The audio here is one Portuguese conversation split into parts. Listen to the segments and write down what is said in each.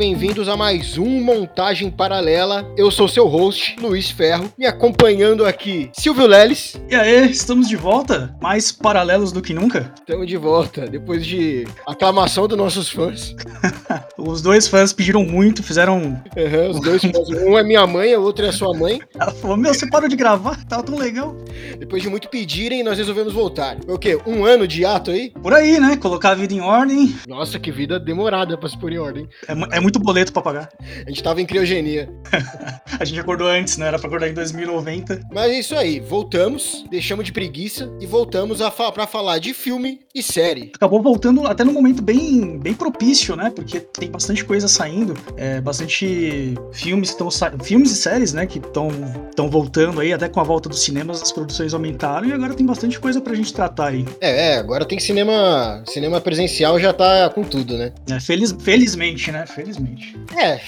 pessoas! Bem-vindos a mais um Montagem Paralela. Eu sou seu host, Luiz Ferro, me acompanhando aqui, Silvio Leles. E aí, estamos de volta? Mais paralelos do que nunca? Estamos de volta, depois de aclamação dos nossos fãs. os dois fãs pediram muito, fizeram. Uhum, os dois fãs. Um é minha mãe, o outro é sua mãe. Ela falou: Meu, você parou de gravar? Tava tão legal. Depois de muito pedirem, nós resolvemos voltar. Foi o quê? Um ano de ato aí? Por aí, né? Colocar a vida em ordem. Nossa, que vida demorada pra se pôr em ordem. É, é muito boleto pra pagar. A gente tava em criogenia. a gente acordou antes, né? Era pra acordar em 2090. Mas é isso aí, voltamos, deixamos de preguiça e voltamos a fa pra falar de filme e série. Acabou voltando até num momento bem, bem propício, né? Porque tem bastante coisa saindo, é, bastante filmes estão filmes e séries, né? Que estão voltando aí, até com a volta dos cinemas, as produções aumentaram e agora tem bastante coisa pra gente tratar aí. É, é agora tem cinema, cinema presencial já tá com tudo, né? É, feliz, felizmente, né? Felizmente. É,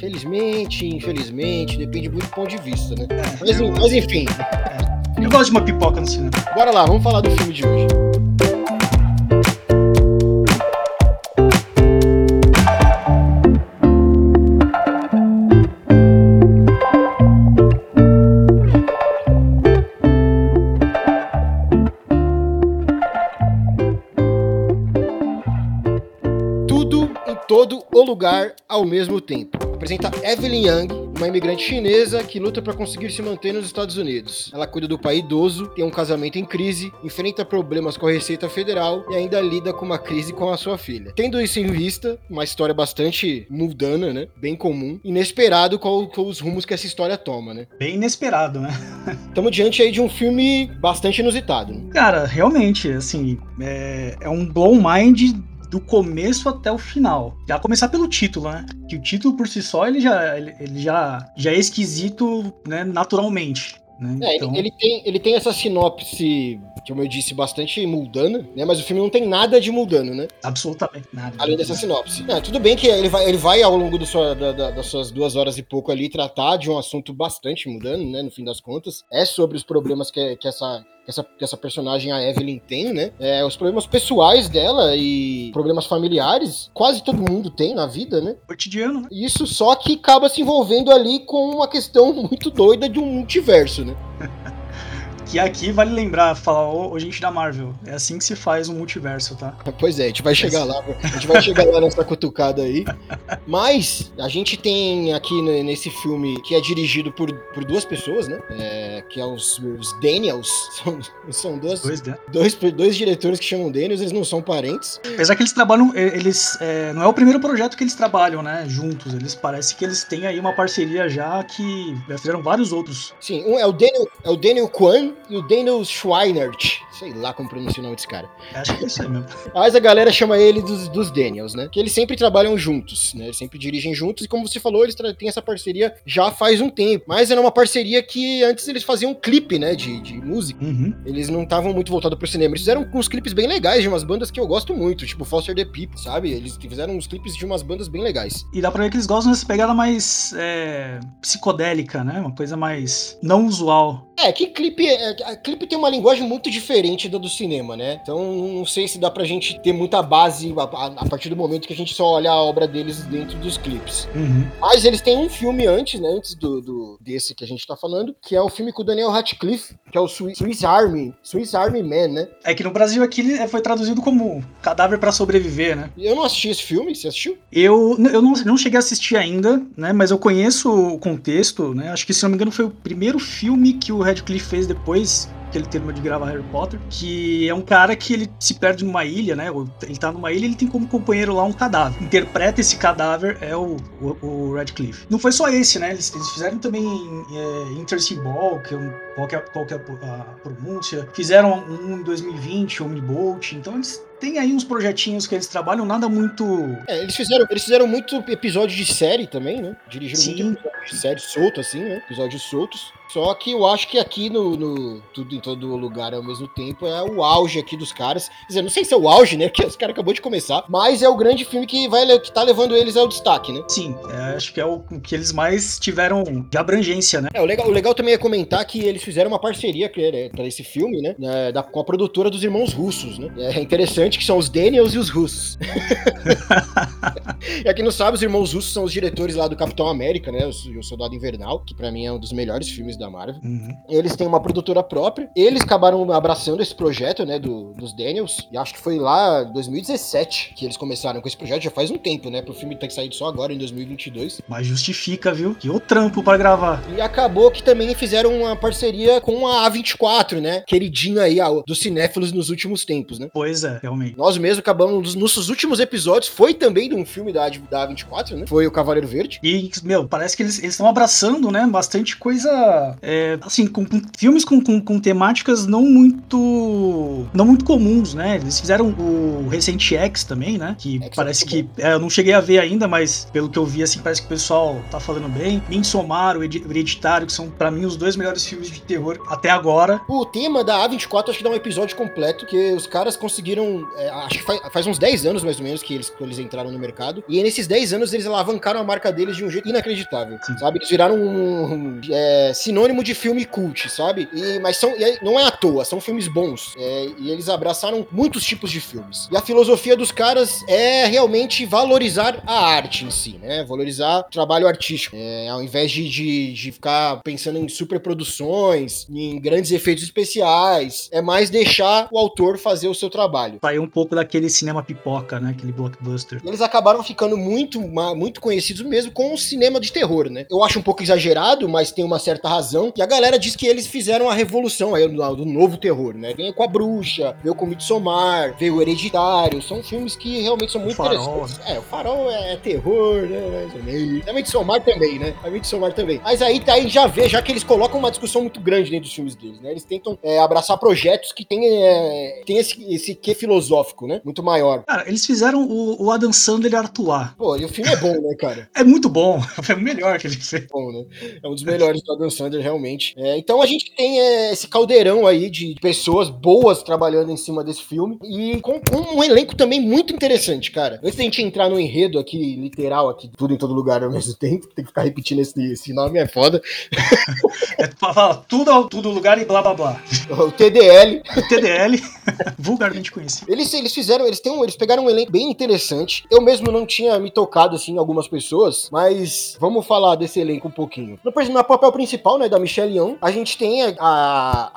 felizmente, infelizmente, depende muito do ponto de vista, né? É, mas, eu... mas, enfim. É. Eu gosto de uma pipoca no cinema. Bora lá, vamos falar do filme de hoje. Lugar ao mesmo tempo. Apresenta Evelyn Young, uma imigrante chinesa que luta para conseguir se manter nos Estados Unidos. Ela cuida do pai idoso, tem um casamento em crise, enfrenta problemas com a Receita Federal e ainda lida com uma crise com a sua filha. Tendo isso em vista, uma história bastante mundana, né? Bem comum, inesperado com, com os rumos que essa história toma, né? Bem inesperado, né? Estamos diante aí de um filme bastante inusitado. Né? Cara, realmente, assim, é, é um blow mind do começo até o final. Já começar pelo título, né? Que o título por si só ele já, ele, ele já, já é esquisito, né, naturalmente. Né? É, então... ele, ele, tem, ele tem essa sinopse, como eu disse, bastante mundana, né? Mas o filme não tem nada de mundano, né? Absolutamente nada. Além dessa sinopse. Tudo bem que ele vai, ele vai ao longo sua, da, da, das suas duas horas e pouco ali tratar de um assunto bastante mundano, né? No fim das contas. É sobre os problemas que, que essa que essa, que essa personagem, a Evelyn, tem, né? É, os problemas pessoais dela e problemas familiares, quase todo mundo tem na vida, né? Cotidiano, né? Isso só que acaba se envolvendo ali com uma questão muito doida de um multiverso, né? Que aqui vale lembrar, falar, ô, gente da Marvel, é assim que se faz um multiverso, tá? Pois é, a gente vai chegar lá, a gente vai chegar lá nessa cutucada aí. Mas a gente tem aqui nesse filme que é dirigido por, por duas pessoas, né? É, que é os, os Daniels. São, são duas, dois, né? dois, dois diretores que chamam Daniels, eles não são parentes. Apesar que eles trabalham, eles. É, não é o primeiro projeto que eles trabalham, né? Juntos. Eles parece que eles têm aí uma parceria já que já fizeram vários outros. Sim, um é o Daniel, é o Daniel Kwan e o Daniel Schweinert. Sei lá como pronuncia o nome desse cara. Acho que é isso aí mesmo. Mas a galera chama ele dos, dos Daniels, né? Que eles sempre trabalham juntos, né? Eles sempre dirigem juntos. E como você falou, eles têm essa parceria já faz um tempo. Mas era uma parceria que antes eles faziam um clipe, né? De, de música. Uhum. Eles não estavam muito voltados pro cinema. Eles fizeram uns clipes bem legais de umas bandas que eu gosto muito, tipo Foster the People, sabe? Eles fizeram uns clipes de umas bandas bem legais. E dá pra ver que eles gostam dessa pegada mais é, psicodélica, né? Uma coisa mais não usual. É, que clipe, é, clipe tem uma linguagem muito diferente da do cinema, né? Então não sei se dá pra gente ter muita base a, a, a partir do momento que a gente só olha a obra deles dentro dos clipes. Uhum. Mas eles têm um filme antes, né? Antes do, do, desse que a gente tá falando, que é o filme com o Daniel Radcliffe, que é o Swiss, Swiss Army, Swiss Army Man, né? É que no Brasil aqui foi traduzido como Cadáver para Sobreviver, né? Eu não assisti esse filme, você assistiu? Eu, eu não, não cheguei a assistir ainda, né? Mas eu conheço o contexto, né? Acho que, se não me engano, foi o primeiro filme que o Radcliffe fez depois que ele terminou de gravar Harry Potter, que é um cara que ele se perde numa ilha, né? Ele tá numa ilha e ele tem como companheiro lá um cadáver. Interpreta esse cadáver é o, o, o Radcliffe. Não foi só esse, né? Eles, eles fizeram também é, Intersea Ball, que é um, qual, que é, qual que é a pronúncia. Fizeram um em 2020, Omnibolt. Então eles tem aí uns projetinhos que eles trabalham, nada muito. É, eles fizeram, eles fizeram muito episódio de série também, né? Dirigiram Sim. muito de série solto, assim, né? Episódios soltos. Só que eu acho que aqui no, no, Tudo em Todo Lugar ao mesmo tempo é o auge aqui dos caras. Quer dizer, não sei se é o auge, né? Porque os caras acabou de começar, mas é o grande filme que, vai, que tá levando eles ao destaque, né? Sim, é, acho que é o que eles mais tiveram de abrangência, né? É, o legal, o legal também é comentar que eles fizeram uma parceria é, para esse filme, né? É, da, com a produtora dos irmãos russos, né? É interessante que são os Daniels e os russos. e aqui não sabe, os irmãos russos são os diretores lá do Capitão América, né? O, o Soldado Invernal, que para mim é um dos melhores filmes da Marvel. Uhum. Eles têm uma produtora própria. Eles acabaram abraçando esse projeto, né, do, dos Daniels. E acho que foi lá em 2017 que eles começaram com esse projeto. Já faz um tempo, né? Pro filme ter saído só agora, em 2022. Mas justifica, viu? Que o trampo para gravar. E acabou que também fizeram uma parceria com a A24, né? Queridinha aí dos cinéfilos nos últimos tempos, né? Pois é, realmente. Nós mesmos acabamos, nos nossos últimos episódios, foi também de um filme da, da A24, né? Foi o Cavaleiro Verde. E, meu, parece que eles estão abraçando, né? Bastante coisa. É, assim, com, com filmes com, com, com, temáticas não muito. não muito comuns, né? Eles fizeram o recente X também, né? Que X é parece é que. É, eu não cheguei a ver ainda, mas pelo que eu vi, assim, parece que o pessoal tá falando bem. Midsommar, o Hereditário, que são para mim os dois melhores filmes de terror até agora. O tema da A24 acho que dá um episódio completo, que os caras conseguiram. É, acho que faz, faz, uns 10 anos mais ou menos que eles, que eles entraram no mercado. E nesses 10 anos eles alavancaram a marca deles de um jeito inacreditável. Sim. Sabe? Eles viraram um, um é, sinônimo de filme cult, sabe? E, mas são, não é à toa, são filmes bons. É, e eles abraçaram muitos tipos de filmes. E a filosofia dos caras é realmente valorizar a arte em si, né? Valorizar o trabalho artístico. É, ao invés de, de, de ficar pensando em superproduções, em grandes efeitos especiais, é mais deixar o autor fazer o seu trabalho. Sair um pouco daquele cinema pipoca, né? Aquele blockbuster. Eles acabaram ficando muito, muito conhecidos mesmo com o cinema de terror, né? Eu acho um pouco exagerado, mas tem uma certa razão. E a galera diz que eles fizeram a revolução aí do, do novo terror, né? Veio com a bruxa, veio com o Midsommar, veio o Hereditário. São filmes que realmente são muito interessantes. Né? É, o farol é terror, né? Mais. A Midsommar também, né? A Midsommar também. Mas aí, tá aí já vê, já que eles colocam uma discussão muito grande dentro dos filmes deles, né? Eles tentam é, abraçar projetos que têm, é, tem esse, esse quê filosófico, né? Muito maior. Cara, eles fizeram o, o Adam Sandler atuar. Pô, e o filme é bom, né, cara? é muito bom. É o melhor que ele fez. Bom, né? É um dos melhores do Adam Sandler, realmente. É, então a gente tem é, esse caldeirão aí de pessoas boas trabalhando em cima desse filme e com, com, um elenco também muito interessante, cara. Antes da gente entrar no enredo aqui, literal, aqui, tudo em todo lugar ao mesmo tempo, tem que ficar repetindo esse, esse nome, é foda. é, fala tudo, tudo lugar e blá blá blá. O TDL. O TDL, vulgarmente conhecido. Eles, eles fizeram, eles, têm um, eles pegaram um elenco bem interessante. Eu mesmo não tinha me tocado assim em algumas pessoas, mas vamos falar desse elenco um pouquinho. No, no papel principal, né, da Michelle Yeoh, a gente tem a, a,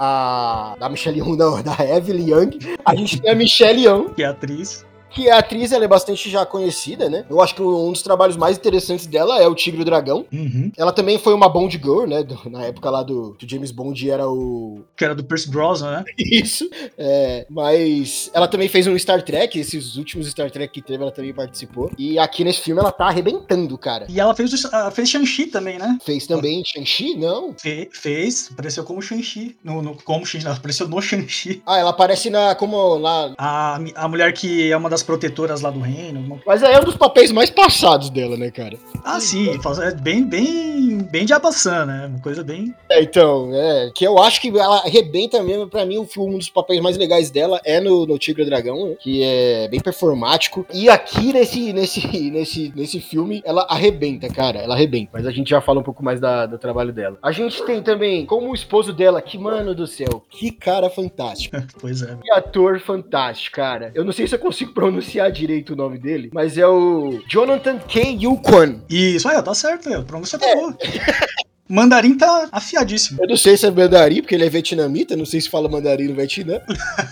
a da Michelle Yeoh, não, da Evelyn Young, a gente tem a Michelle Yeoh, que é atriz que a atriz ela é bastante já conhecida, né? Eu acho que um dos trabalhos mais interessantes dela é o Tigre e o Dragão. Uhum. Ela também foi uma Bond Girl, né? Do, na época lá do que o James Bond era o. Que era do Percy Brosnan, né? Isso. É, mas ela também fez um Star Trek, esses últimos Star Trek que teve, ela também participou. E aqui nesse filme ela tá arrebentando, cara. E ela fez, fez Shang-Chi também, né? Fez também Shang-Chi? Não. Fe, fez, apareceu como Shang-Chi. No, no, como Shang-Chi, apareceu no Shang-Chi. Ah, ela aparece na. como lá. A, a mulher que é uma das protetoras lá do reino. Mas é um dos papéis mais passados dela, né, cara? Ah, sim, é bem, bem, bem de abaçã, né? Uma coisa bem. É, então, é. Que eu acho que ela arrebenta mesmo. Pra mim, um dos papéis mais legais dela é no, no Tigre e Dragão, né? que é bem performático. E aqui nesse, nesse, nesse, nesse filme, ela arrebenta, cara. Ela arrebenta. Mas a gente já fala um pouco mais da, do trabalho dela. A gente tem também, como o esposo dela, que, mano do céu, que cara fantástico. pois é. Que ator fantástico, cara. Eu não sei se eu consigo pronunciar direito o nome dele, mas é o Jonathan K. Yukon. Isso, aí, tá certo, a pronúncia tá é. boa. Mandarim tá afiadíssimo. Eu não sei se é mandarim, porque ele é vietnamita, não sei se fala mandarim no Vietnã.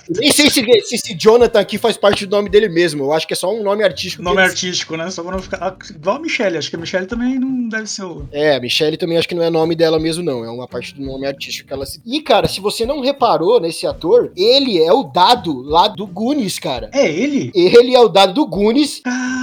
Nem sei se, se esse Jonathan aqui faz parte do nome dele mesmo. Eu acho que é só um nome artístico. Nome artístico, né? Só pra não ficar. Ah, igual a Michelle, acho que a Michelle também não deve ser o. É, a Michelle também acho que não é nome dela mesmo, não. É uma parte do nome artístico que ela se. E, cara, se você não reparou nesse ator, ele é o dado lá do Goonies, cara. É ele? Ele é o dado do Goonies. Ah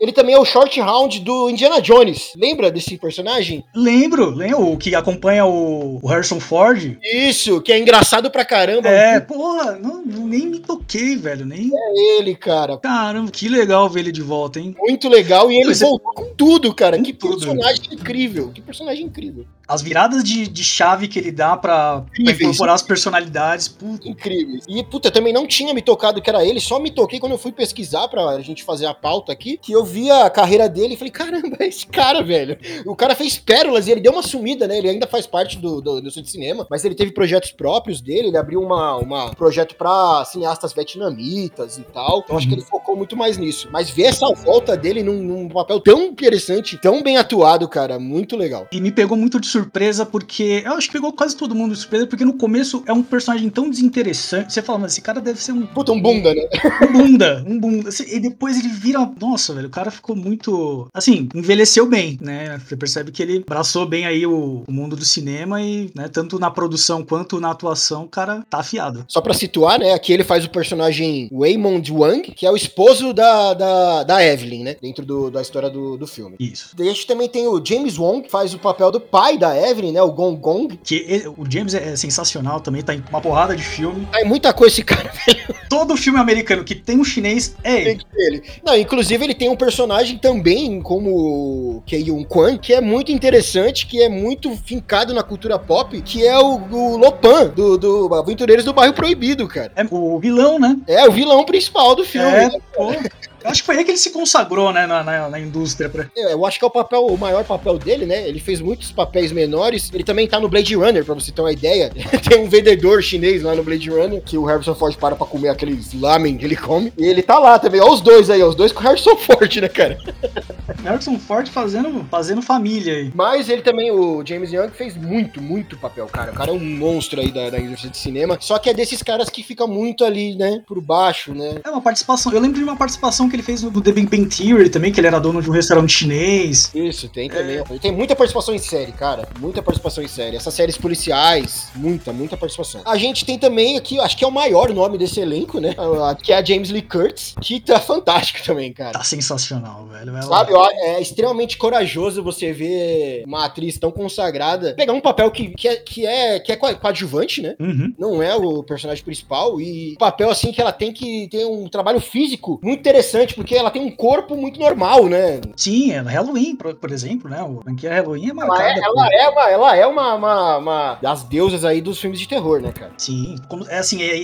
Ele também é o short round do Indiana Jones. Lembra desse personagem? Lembro, lembro. O que acompanha o, o Harrison Ford. Isso, que é engraçado pra caramba. É, porra, não, nem me toquei, velho. Nem... É ele, cara. Caramba, que legal ver ele de volta, hein? Muito legal. E ele Você- voltou com tudo, cara. Com que tudo. personagem incrível. Que personagem incrível. As viradas de, de chave que ele dá pra, pra incorporar as personalidades, puta. Incríveis. E, puta, eu também não tinha me tocado que era ele, só me toquei quando eu fui pesquisar pra gente fazer a pauta aqui, que eu vi a carreira dele e falei, caramba, esse cara, velho. O cara fez pérolas e ele deu uma sumida, né? Ele ainda faz parte do, do, do de cinema, mas ele teve projetos próprios dele, ele abriu uma, uma projeto pra cineastas vietnamitas e tal. Então acho que ele focou muito mais nisso. Mas ver essa volta dele num, num papel tão interessante, tão bem atuado, cara, muito legal. E me pegou muito de surpresa, porque. Eu acho que pegou quase todo mundo de surpresa, porque no começo é um personagem tão desinteressante. Você fala, mas esse cara deve ser um, Puta, um bunda, né? um bunda, um bunda. E depois ele vira. Nossa, velho, cara ficou muito. Assim, envelheceu bem, né? Você percebe que ele abraçou bem aí o, o mundo do cinema e, né, tanto na produção quanto na atuação, o cara tá afiado. Só pra situar, né? Aqui ele faz o personagem Waymond Wang, que é o esposo da, da, da Evelyn, né? Dentro do- da história do, do filme. Isso. A gente também tem o James Wong, que faz o papel do pai da Evelyn, né? O Gong Gong. Que ele- o James é sensacional também, tá em uma porrada de filme. Tem muita coisa esse cara Todo filme americano que tem um chinês é ele. tem dele. Não, inclusive ele tem um personagem também como o Kei-Yun Kwan, que é muito interessante, que é muito fincado na cultura pop, que é o, o Lopan, do, do Aventureiros do Bairro Proibido, cara. É o vilão, né? É o vilão principal do filme. É, né? pô. Eu acho que foi aí que ele se consagrou, né, na, na, na indústria. Pra... É, Eu acho que é o papel, o maior papel dele, né? Ele fez muitos papéis menores. Ele também tá no Blade Runner, pra você ter uma ideia. Tem um vendedor chinês lá no Blade Runner que o Harrison Ford para pra comer aqueles lamen que ele come. E ele tá lá também. Olha os dois aí, ó, os dois com o Harrison Ford, né, cara? Harrison Ford fazendo, fazendo família aí. Mas ele também, o James Young, fez muito, muito papel, cara. O cara é um monstro aí da, da indústria de cinema. Só que é desses caras que fica muito ali, né, por baixo, né? É uma participação. Eu lembro de uma participação que ele fez no The Big Bang Theory também, que ele era dono de um restaurante chinês. Isso, tem também. Ele tem muita participação em série, cara. Muita participação em série. Essas séries policiais, muita, muita participação. A gente tem também aqui, acho que é o maior nome desse elenco, né? Que é a James Lee Curtis, que tá fantástico também, cara. Tá sensacional, velho. Ela- Sabe, ó, é extremamente corajoso você ver uma atriz tão consagrada pegar um papel que, que, é, que, é, que é coa- coadjuvante, né? Uhum. Não é o personagem principal e papel assim que ela tem que ter um trabalho físico muito interessante, porque ela tem um corpo muito normal, né? Sim, é Halloween, por, por exemplo, né? O franquia Halloween é Ela marcada. é, por- ela é, uma, ela é uma, uma, uma das deusas aí dos filmes de terror, né, cara? Sim, como- é assim, é, é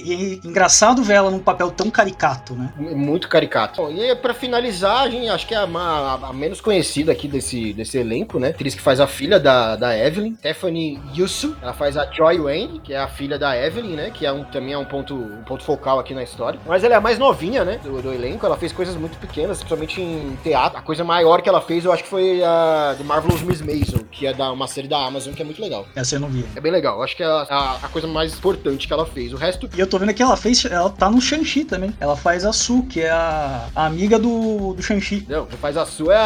engraçado ver ela num papel tão caricato, né? Muito caricato. Bom, e pra finalizar, a gente, acho que é a, ma- a menos conhecida aqui desse, desse elenco, né? Atriz que faz a filha da, da Evelyn, Stephanie Yusu. Ela faz a Joy Wayne, que é a filha da Evelyn, né? Que é um, também é um ponto, um ponto focal aqui na história. Mas ela é a mais novinha, né? Do, do elenco. Ela fez coisas muito pequenas, principalmente em teatro. A coisa maior que ela fez, eu acho que foi a The Marvelous Miss Maisel, que é da, uma série da Amazon, que é muito legal. Essa eu não vi. É bem legal. Eu acho que é a, a, coisa mais importante que ela fez. O resto, E eu tô vendo que ela fez. Ela tá no Shang-Chi também. Ela faz a Su, que é a, a amiga do, do Shang-Chi. não, quem faz a sua é a.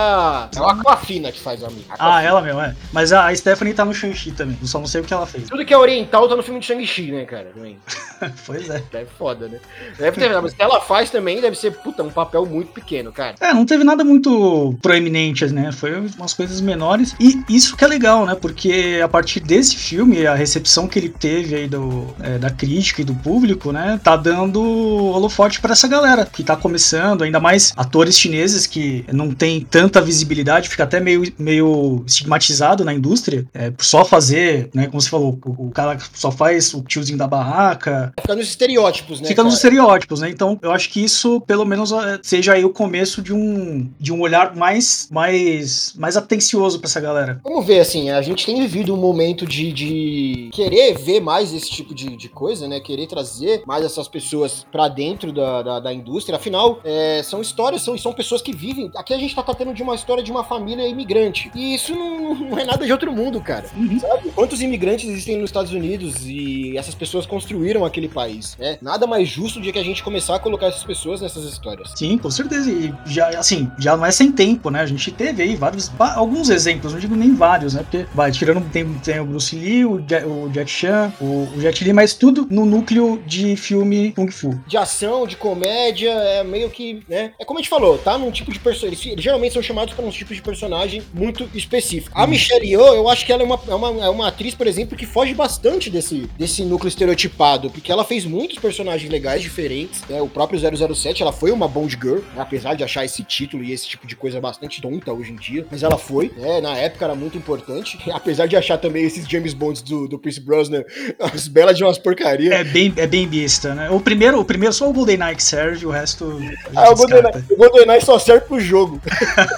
É a Aquafina que faz a amiga. Ah, ela mesmo, é. Mas a Stephanie tá no Shang-Chi também. Eu só não sei o que ela fez. Tudo que é oriental tá no filme de Shang-Chi, né, cara? Também. pois é. Deve foda, né? Deve ter, mas o que ela faz também deve ser, puta, um papel muito pequeno, cara. É, não teve nada muito proeminente, né? Foi umas coisas menores. E isso que é legal, né? Porque a partir desse filme, a recepção que ele teve aí do, é, da crítica e do público, né? Tá dando holofote pra essa galera que tá começando, ainda mais atores chineses que não tem tanta visibilidade, fica até meio, meio estigmatizado na indústria, é, por só fazer, né? Como você falou, o, o cara só faz o tiozinho da barraca, Fica nos estereótipos, né? Fica nos cara? estereótipos, né? Então, eu acho que isso, pelo menos, é, seja aí o começo de um, de um olhar mais, mais, mais atencioso pra essa galera. Vamos ver, assim, a gente tem vivido um momento de, de querer ver mais esse tipo de, de coisa, né? Querer trazer mais essas pessoas pra dentro da, da, da indústria. Afinal, é, são histórias, são, são pessoas que vivem. Aqui a gente tá tratando de uma história de uma família imigrante. E isso não, não é nada de outro mundo, cara. Uhum. Sabe? Quantos imigrantes existem nos Estados Unidos e essas pessoas construíram aquele país, né? Nada mais justo do que a gente começar a colocar essas pessoas nessas histórias. Sim, com certeza. E já, assim, já não é sem tempo, né? A gente teve aí vários, alguns exemplos, não digo nem vários, né? Porque, vai, tirando, tem, tem o Bruce Lee, o, Ja- o Jack Chan, o, o Jet Li, mas tudo no núcleo de filme Kung Fu. De ação, de comédia, é meio que, né? É como a gente falou, tá? Num tipo de personagem. Eles, eles geralmente são chamados para um tipo de personagem muito específico. A Michelle Yeoh, eu acho que ela é uma, é uma, é uma atriz, por exemplo, que foge bastante desse, desse núcleo estereotipado, porque ela fez muitos personagens legais, diferentes. Né? O próprio 007, ela foi uma Bond Girl, né? apesar de achar esse título e esse tipo de coisa bastante tonta hoje em dia, mas ela foi, né? Na época era muito importante, apesar de achar também esses James Bonds do, do Pierce Brosnan as belas de umas porcarias. É bem, é bem besta, né? O primeiro, o primeiro só o GoldenEye que serve, o resto. Ah, o. GoldenEye, o GoldenEye só serve pro jogo.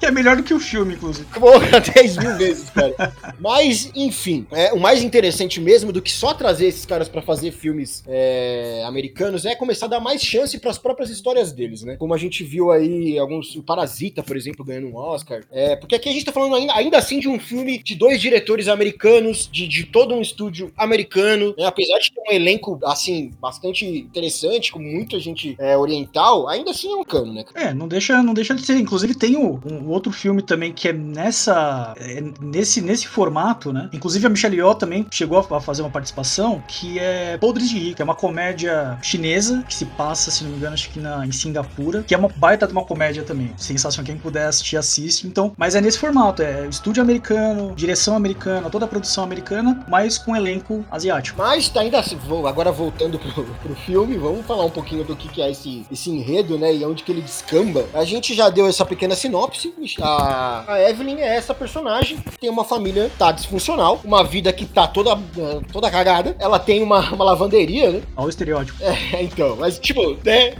Que é melhor do que o filme, inclusive. Porra, 10 mil vezes, cara. Mas, enfim, é, o mais interessante mesmo do que só trazer esses caras pra fazer filmes é, americanos é começar a dar mais chance pras próprias histórias deles, né? Como a gente viu aí alguns. O Parasita, por exemplo, ganhando um Oscar. É, porque aqui a gente tá falando ainda, ainda assim de um filme de dois diretores americanos, de, de todo um estúdio americano, né? Apesar de ter um elenco, assim, bastante interessante, com muita gente é, oriental, ainda assim é um cano, né? É, não deixa, não deixa de ser. Inclusive tem o, um outro filme também que é nessa, é nesse, nesse formato, né? Inclusive a Michelle Yeoh também chegou a, fazer uma participação que é Podres de que é uma comédia chinesa que se passa, se não me engano, acho que na, em Singapura, que é uma baita de uma comédia também. Sensação, quem puder assistir, assiste. Então, mas é nesse formato, é estúdio americano, direção americana, toda a produção americana, mas com elenco asiático. Mas tá ainda assim, vou- agora voltando pro, pro filme, vamos falar um pouquinho do que, que é esse, esse enredo, né? E onde que ele descamba. A gente já deu essa pequena sinopse. A, a Evelyn é essa personagem que tem uma família tá disfuncional, uma vida que tá toda, toda cagada. Ela tem uma, uma lavanderia, né? Olha o estereótipo. É, então, mas tipo, né?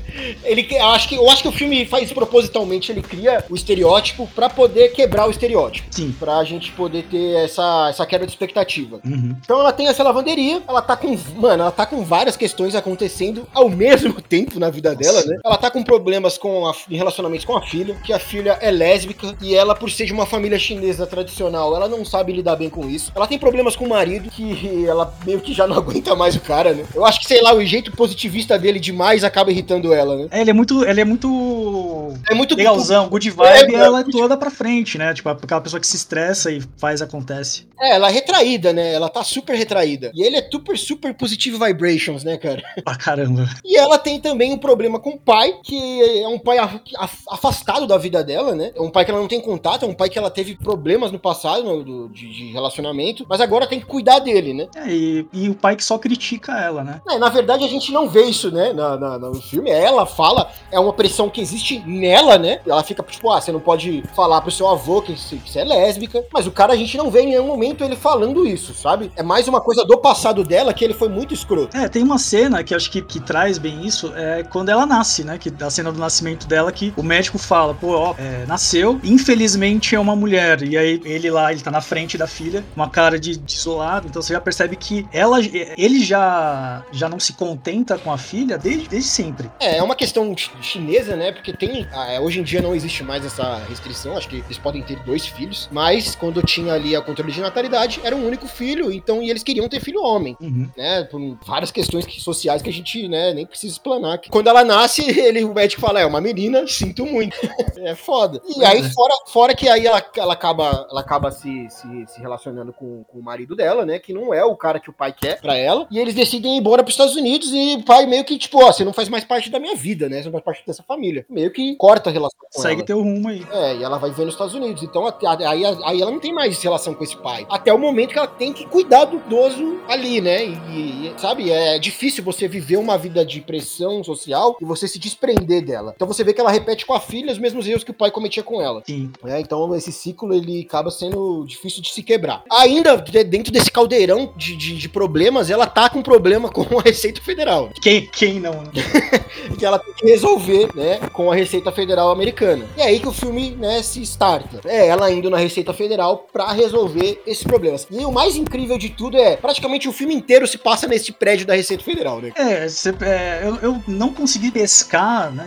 Ele, eu acho que, eu acho que o filme faz propositalmente, ele cria o estereótipo pra poder quebrar o estereótipo. Sim. Pra gente poder ter essa, essa quebra de expectativa. Uhum. Então ela tem essa lavanderia, ela tá com. Mano, ela tá com várias questões acontecendo ao mesmo tempo na vida dela, né? Ela tá com problemas com a, em relacionamentos com a filha, que a filha é lésbica e ela, por ser de uma família chinesa tradicional, ela não sabe lidar bem com isso. Ela tem problemas com o marido, que ela meio que já não aguenta mais o cara, né? Eu acho que, sei lá, o jeito positivista dele demais acaba irritando ela, né? É, ele é muito, ele é muito É muito legalzão, good vibe, É, e ela é toda pra frente, né? Tipo, aquela pessoa que se estressa e faz, acontece. É, ela é retraída, né? Ela tá super retraída. E ele é super, super positive vibrations, né, cara? Pra caramba. E ela tem também um problema com o pai, que é um pai af- af- afastado da vida dela, né? É um pai que ela não tem contato, é um pai que ela teve problemas no passado no- do- de, de relacionamento, mas agora tem que cuidar dele, né? É, e, e o pai que só critica ela, né? É, na verdade, a gente não vê isso, né, na, na- no filme. Ela fala, é uma pressão que existe nela, né? Ela fica, tipo, ah, você não pode falar pro seu avô que você, é lésbica. Mas o cara, a gente não vê em nenhum momento ele falando isso, sabe? É mais uma coisa do passado dela que ele foi muito escroto. É, tem uma cena que acho que, que traz bem isso, é quando ela nasce, né? Que a cena do nascimento dela, que o médico fala, pô, ó, é, nasceu, infelizmente é uma mulher. E aí ele lá, ele tá na frente da filha, uma cara de, de isolado, então você já percebe que ela, ele já, já não se contenta com a filha desde, desde sempre. É, é uma questão ch- chinesa, né? Porque tem. ah, é, hoje em dia não existe mais essa restrição. Acho que eles podem ter dois filhos. Mas quando tinha ali a controle de natalidade, era um único filho. Então, e eles queriam ter filho homem. Uhum. Né, por várias questões que- sociais que a gente né, nem precisa explanar. Quando ela nasce, ele, o médico fala: é uma menina, sinto muito. é foda. E aí, é. fora, fora que aí ela, ela acaba, ela acaba se, se, se relacionando com, com o marido dela, né? Que não é o cara que o pai quer pra ela. E eles decidem ir embora pros Estados Unidos. E o pai meio que, tipo, ó, você não faz mais parte da minha vida, né? Você não faz parte dessa família. Meio que corta a relação com Segue ela. teu rumo aí. É, e ela vai viver nos Estados Unidos. Então aí, aí ela não tem mais relação com esse pai. Até o momento que ela tem que cuidar do idoso ali, né? E, e, sabe, é difícil você viver uma vida de pressão social e você se desprender dela. Então você vê que ela repete com a filha os mesmos erros que o pai cometia com ela. Sim. né? Então esse ciclo ele acaba sendo difícil de se quebrar. Ainda de- dentro desse caldeirão de, de, de problemas, ela tá com problema com a Receita Federal Quem, quem não, né? que ela tem que resolver, né, com a Receita Federal americana. E é aí que o filme, né, se starta. É ela indo na Receita Federal pra resolver esses problemas. E o mais incrível de tudo é, praticamente o filme inteiro se passa nesse prédio da Receita Federal, né? É, cê- é, eu, eu não consegui pescar né,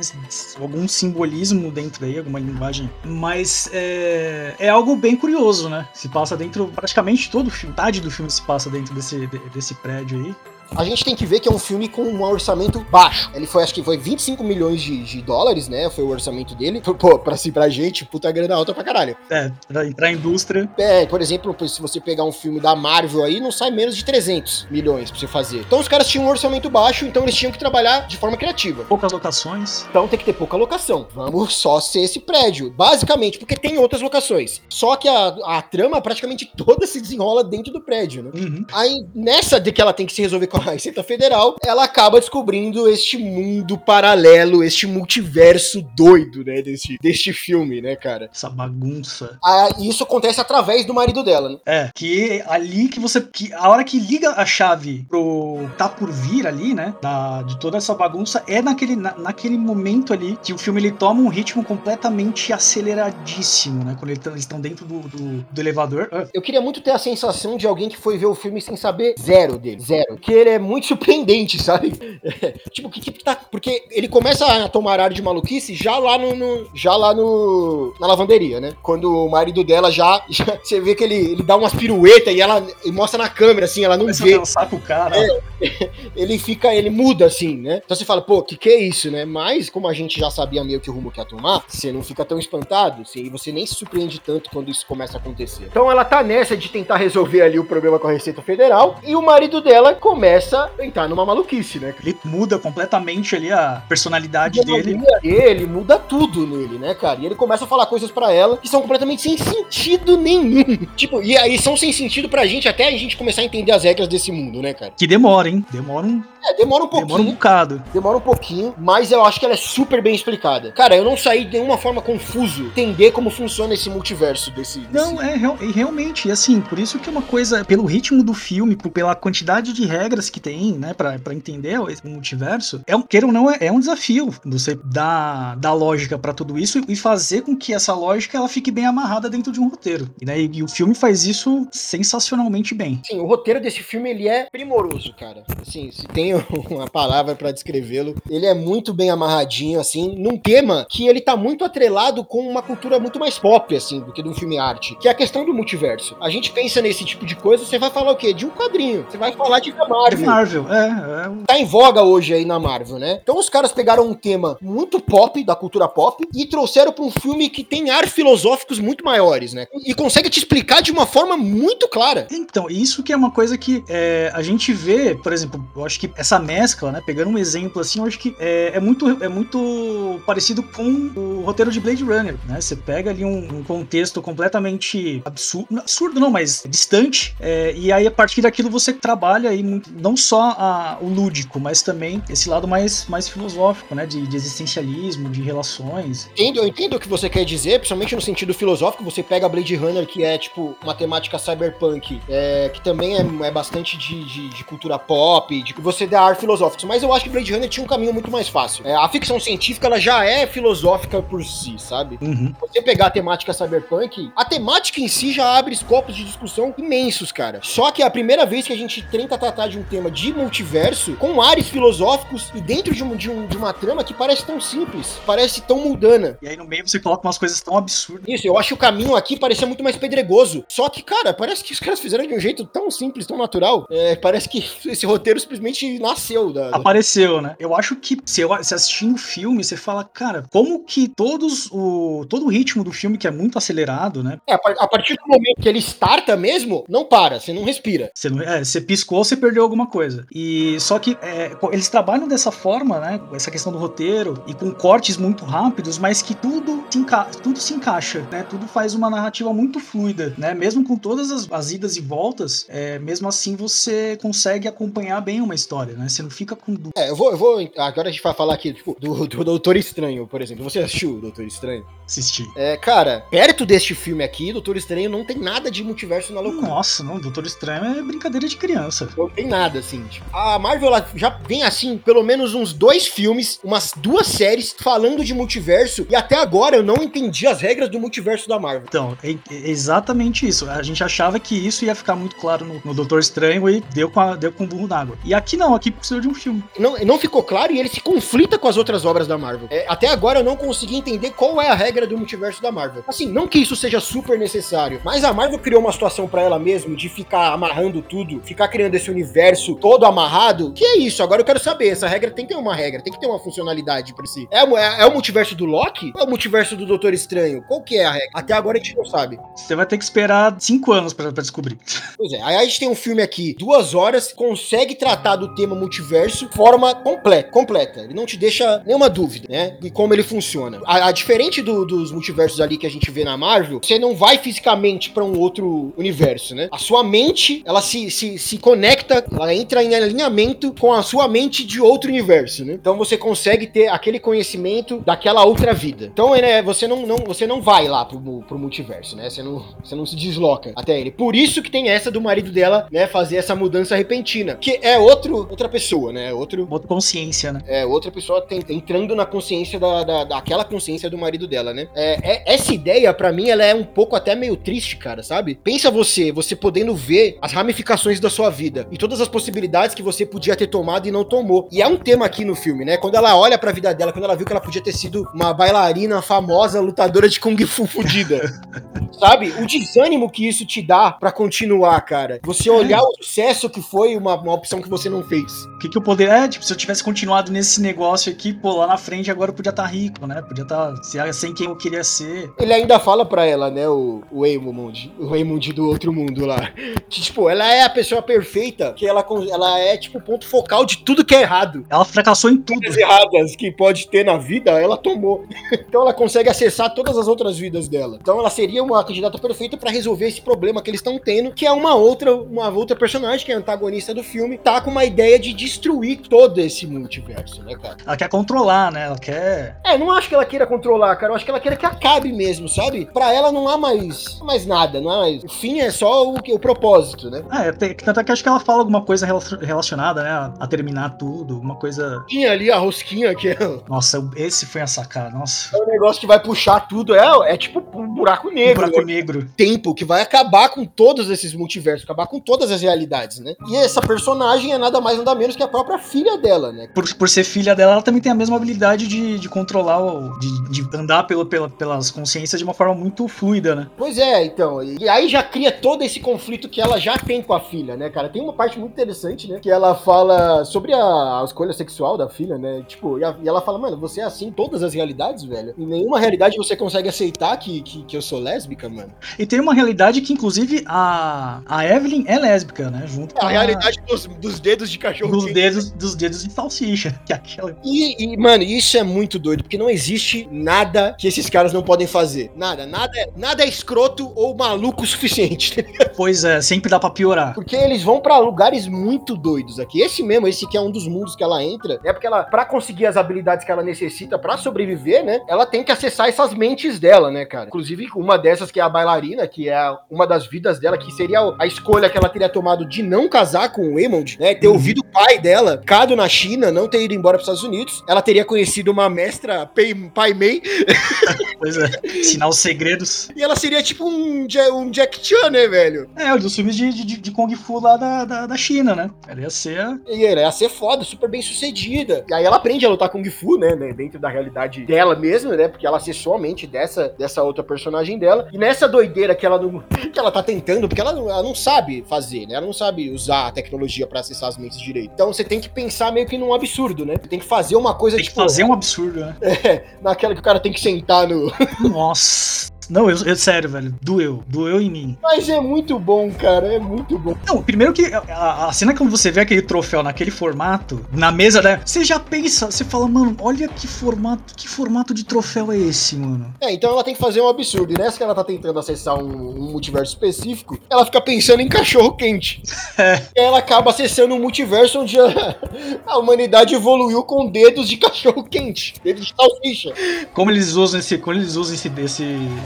algum simbolismo dentro aí, alguma linguagem Mas é, é algo bem curioso, né? Se passa dentro. Praticamente todo o filme, metade do filme se passa dentro desse, desse prédio aí a gente tem que ver que é um filme com um orçamento baixo. Ele foi, acho que foi 25 milhões de, de dólares, né? Foi o orçamento dele. Pô, pra, assim, pra gente, puta grana alta pra caralho. É, pra, pra indústria. É, por exemplo, se você pegar um filme da Marvel aí, não sai menos de 300 milhões pra você fazer. Então os caras tinham um orçamento baixo, então eles tinham que trabalhar de forma criativa. Poucas locações. Então tem que ter pouca locação. Vamos só ser esse prédio. Basicamente, porque tem outras locações. Só que a, a trama praticamente toda se desenrola dentro do prédio, né? Uhum. Aí, nessa de que ela tem que se resolver com a Receita Federal, ela acaba descobrindo este mundo paralelo, este multiverso doido, né, deste, deste filme, né, cara? Essa bagunça. Ah, isso acontece através do marido dela, né? É, que ali que você. Que a hora que liga a chave pro tá por vir ali, né? Da, de toda essa bagunça, é naquele, na, naquele momento ali que o filme ele toma um ritmo completamente aceleradíssimo, né? Quando eles estão dentro do, do, do elevador. Eu queria muito ter a sensação de alguém que foi ver o filme sem saber zero dele. Zero. Que ele é muito surpreendente, sabe? É, tipo, que tipo tá. Porque ele começa a tomar ar de maluquice já lá no, no, já lá no. na lavanderia, né? Quando o marido dela já. já você vê que ele, ele dá umas piruetas e ela e mostra na câmera, assim, ela não Começa vê. A com o cara. É, ele fica, ele muda, assim, né? Então você fala, pô, que que é isso, né? Mas, como a gente já sabia meio que o rumo que ia tomar, você não fica tão espantado, assim, e você nem se surpreende tanto quando isso começa a acontecer. Então ela tá nessa de tentar resolver ali o problema com a Receita Federal, e o marido dela começa entrar numa maluquice, né? Ele muda completamente ali a personalidade e dele. Ele muda tudo nele, né, cara? E ele começa a falar coisas para ela que são completamente sem sentido nenhum. tipo, e aí são sem sentido pra gente até a gente começar a entender as regras desse mundo, né, cara? Que demora, hein? Demora um. É, demora um pouquinho. Demora um bocado. Demora um pouquinho, mas eu acho que ela é super bem explicada. Cara, eu não saí de nenhuma forma confuso entender como funciona esse multiverso desse. desse... Não, é real, realmente, assim, por isso que é uma coisa, pelo ritmo do filme, pela quantidade de regras que tem, né, pra entender o multiverso, é um, queira ou não, é, é um desafio você dar, dar lógica para tudo isso e fazer com que essa lógica ela fique bem amarrada dentro de um roteiro. E, né, e o filme faz isso sensacionalmente bem. Sim, o roteiro desse filme ele é primoroso, cara. Assim, se tem uma palavra para descrevê-lo, ele é muito bem amarradinho, assim, num tema que ele tá muito atrelado com uma cultura muito mais pop, assim, do que de um filme arte, que é a questão do multiverso. A gente pensa nesse tipo de coisa, você vai falar o quê? De um quadrinho. Você vai falar de Marvel. De Marvel, é, é. Tá em voga hoje aí na Marvel, né? Então os caras pegaram um tema muito pop, da cultura pop, e trouxeram para um filme que tem ar filosóficos muito maiores, né? E consegue te explicar de uma forma muito clara. Então, isso que é uma coisa que é, a gente vê, por exemplo, eu acho que essa mescla, né? Pegando um exemplo assim, eu acho que é, é muito, é muito parecido com o roteiro de Blade Runner, né? Você pega ali um, um contexto completamente absurdo, absurdo não, mas distante, é, e aí a partir daquilo você trabalha aí muito, não só a, o lúdico, mas também esse lado mais, mais filosófico, né? De, de existencialismo, de relações. Entendo, eu entendo o que você quer dizer, principalmente no sentido filosófico. Você pega Blade Runner, que é tipo uma temática cyberpunk, é, que também é, é bastante de, de, de, cultura pop, de que você dá ar filosófico. Mas eu acho que Blade Runner tinha um caminho muito mais fácil. É, a ficção científica ela já é filosófica por si, sabe? Uhum. Você pegar a temática cyberpunk, a temática em si já abre escopos de discussão imensos, cara. Só que é a primeira vez que a gente tenta tratar de um tema de multiverso com ares filosóficos e dentro de, um, de, um, de uma trama que parece tão simples, parece tão mundana. E aí no meio você coloca umas coisas tão absurdas. Isso, eu acho que o caminho aqui parecia muito mais pedregoso. Só que, cara, parece que os caras fizeram de um jeito tão simples, tão natural. É, parece que esse roteiro simplesmente nasceu. Da, da... Apareceu, né? Eu acho que se, eu, se assistindo o filme, você fala, cara, como que todos o, todo o ritmo do filme, que é muito acelerado, né? É, a partir do momento que ele starta mesmo, não para, você não respira. Você, não, é, você piscou, você perdeu alguma coisa. E só que é, eles trabalham dessa forma, né? Essa questão do roteiro e com cortes muito rápidos, mas que tudo se, enca tudo se encaixa, né? Tudo faz uma narrativa muito fluida, né? Mesmo com todas as, as idas e voltas, é, mesmo assim você consegue acompanhar bem uma história, né? Você não fica com dúvida. É, eu vou, eu vou. Agora a gente vai falar aqui, tipo, do, do Doutor Estranho, por exemplo. Você assistiu o Doutor Estranho? Assisti. É, cara, perto deste filme aqui, Doutor Estranho não tem nada de multiverso na loucura. Nossa, não, Doutor Estranho é brincadeira de criança. Não tem nada. Nada, assim. Tipo, a Marvel já vem assim, pelo menos uns dois filmes, umas duas séries falando de multiverso, e até agora eu não entendi as regras do multiverso da Marvel. Então, é, é exatamente isso. A gente achava que isso ia ficar muito claro no, no Doutor Estranho e deu com, a, deu com o burro d'água. E aqui não, aqui precisa de um filme. Não, não ficou claro e ele se conflita com as outras obras da Marvel. É, até agora eu não consegui entender qual é a regra do multiverso da Marvel. Assim, não que isso seja super necessário, mas a Marvel criou uma situação para ela mesmo de ficar amarrando tudo, ficar criando esse universo todo amarrado. Que é isso? Agora eu quero saber. Essa regra tem que ter uma regra, tem que ter uma funcionalidade para si. É, é, é, o multiverso do Loki ou é o multiverso do Doutor Estranho? Qual que é a regra? Até agora a gente não sabe. Você vai ter que esperar cinco anos para descobrir. Pois é, aí a gente tem um filme aqui, duas horas, consegue tratar do tema multiverso de forma completa, completa. Ele não te deixa nenhuma dúvida, né? E como ele funciona. A, a diferente do, dos multiversos ali que a gente vê na Marvel, você não vai fisicamente para um outro universo, né? A sua mente, ela se, se, se conecta, ela entra em alinhamento com a sua mente de outro universo, né? Então você consegue ter aquele conhecimento daquela outra vida. Então, né, você não, não, você não vai lá pro, pro multiverso, né? Você não, você não se desloca até ele. Por isso que tem essa do marido dela, né, fazer essa mudança repentina, que é outro, outra pessoa, né? Outro outra consciência, né? É, outra pessoa tem, entrando na consciência da, da, daquela consciência do marido dela, né? É, é essa ideia para mim ela é um pouco até meio triste, cara, sabe? Pensa você, você podendo ver as ramificações da sua vida e todas as possibilidades que você podia ter tomado e não tomou. E é um tema aqui no filme, né? Quando ela olha para a vida dela, quando ela viu que ela podia ter sido uma bailarina famosa, lutadora de kung fu fudida. sabe? O desânimo que isso te dá para continuar, cara. Você olhar o sucesso que foi uma, uma opção que você não fez. O que, que eu poderia. É, tipo, se eu tivesse continuado nesse negócio aqui, pô, lá na frente agora eu podia estar tá rico, né? Podia estar tá, sem quem eu queria ser. Ele ainda fala para ela, né, o, o Eamond, o Eamond do outro mundo lá. Que, tipo, ela é a pessoa perfeita, que ela, ela é, tipo, o ponto focal de tudo que é errado. Ela fracassou em tudo. As erradas que pode ter na vida, ela tomou. então ela consegue acessar todas as outras vidas dela. Então ela seria uma candidata perfeita para resolver esse problema que eles estão tendo, que é uma outra, uma outra personagem, que é a antagonista do filme, tá com uma ideia de destruir todo esse multiverso, né, cara? Ela quer controlar, né? Ela quer. É, não acho que ela queira controlar, cara. Eu acho que ela queira que acabe mesmo, sabe? Pra ela não há mais, mais nada, não há mais. O fim é só o, o propósito, né? Ah, é, tanto é que acho que ela fala alguma coisa relacionada, né? A terminar tudo, uma coisa. Tinha ali a rosquinha que é. Nossa, esse foi a sacada, nossa. É um negócio que vai puxar tudo, é, é tipo um buraco negro. Um buraco né? negro. Tempo que vai acabar com todos esses multiversos, acabar com todas as realidades, né? E essa personagem é nada mais nada menos que a própria filha dela, né? Por, por ser filha dela, ela também tem a mesma habilidade de, de controlar, o, de, de andar pelo, pela, pelas consciências de uma forma muito fluida, né? Pois é, então. E aí já cria todo esse conflito que ela já tem com a filha, né, cara? Tem uma parte muito interessante, né? Que ela fala sobre a, a escolha sexual da filha, né? Tipo, e, a, e, ela fala, mano, você é assim em todas as realidades, velho. Em nenhuma realidade você consegue aceitar que, que, que eu sou lésbica, mano. E tem uma realidade que, inclusive, a, a Evelyn é lésbica, né? Junto é a, a realidade dos, dos dedos de cachorro. Dos dedos, dos dedos de salsicha. Que é aquela... E, e, mano, isso é muito doido, porque não existe nada que esses caras não podem fazer. Nada, nada, nada é escroto ou maluco o suficiente. Pois é, sempre dá pra piorar. Porque eles vão para lugares muito doidos aqui. Esse mesmo, esse que é um dos mundos que ela entra, é porque ela, para conseguir as habilidades que ela necessita para sobreviver, né? Ela tem que acessar essas mentes dela, né, cara? Inclusive, uma dessas que é a bailarina, que é uma das vidas dela, que seria a escolha que ela teria tomado de não casar com o Emond, né? Ter uhum. ouvido o pai dela, cado na China, não ter ido embora para os Estados Unidos. Ela teria conhecido uma mestra Pai Mei. Pois é, ensinar os segredos. E ela seria tipo um, um Jack Chan, né, velho? É, dos filmes de, de, de Kung Fu lá da, da, da, China, né? Ela ia ser. E ela ia ser foda, super bem sucedida. E aí ela aprende a lutar Kung Fu, né? Dentro da realidade dela mesma, né? Porque ela acessou a mente dessa, dessa outra personagem dela. E nessa doideira que ela não. que ela tá tentando, porque ela não, ela não sabe fazer, né? Ela não sabe usar a tecnologia para acessar as mentes direito. Então você tem que pensar meio que num absurdo, né? Você tem que fazer uma coisa tem tipo. Tem que fazer um absurdo, né? É, naquela que o cara tem que sentar no. Nossa. Não, eu, eu, sério, velho, doeu, doeu em mim. Mas é muito bom, cara, é muito bom. Não, primeiro que a, a cena quando você vê aquele troféu naquele formato, na mesa, né, você já pensa, você fala, mano, olha que formato, que formato de troféu é esse, mano? É, então ela tem que fazer um absurdo, e nessa que ela tá tentando acessar um, um multiverso específico, ela fica pensando em cachorro quente. É. E ela acaba acessando um multiverso onde a, a humanidade evoluiu com dedos de cachorro quente, dedos de salsicha. Como eles usam esse, como eles usam esse, esse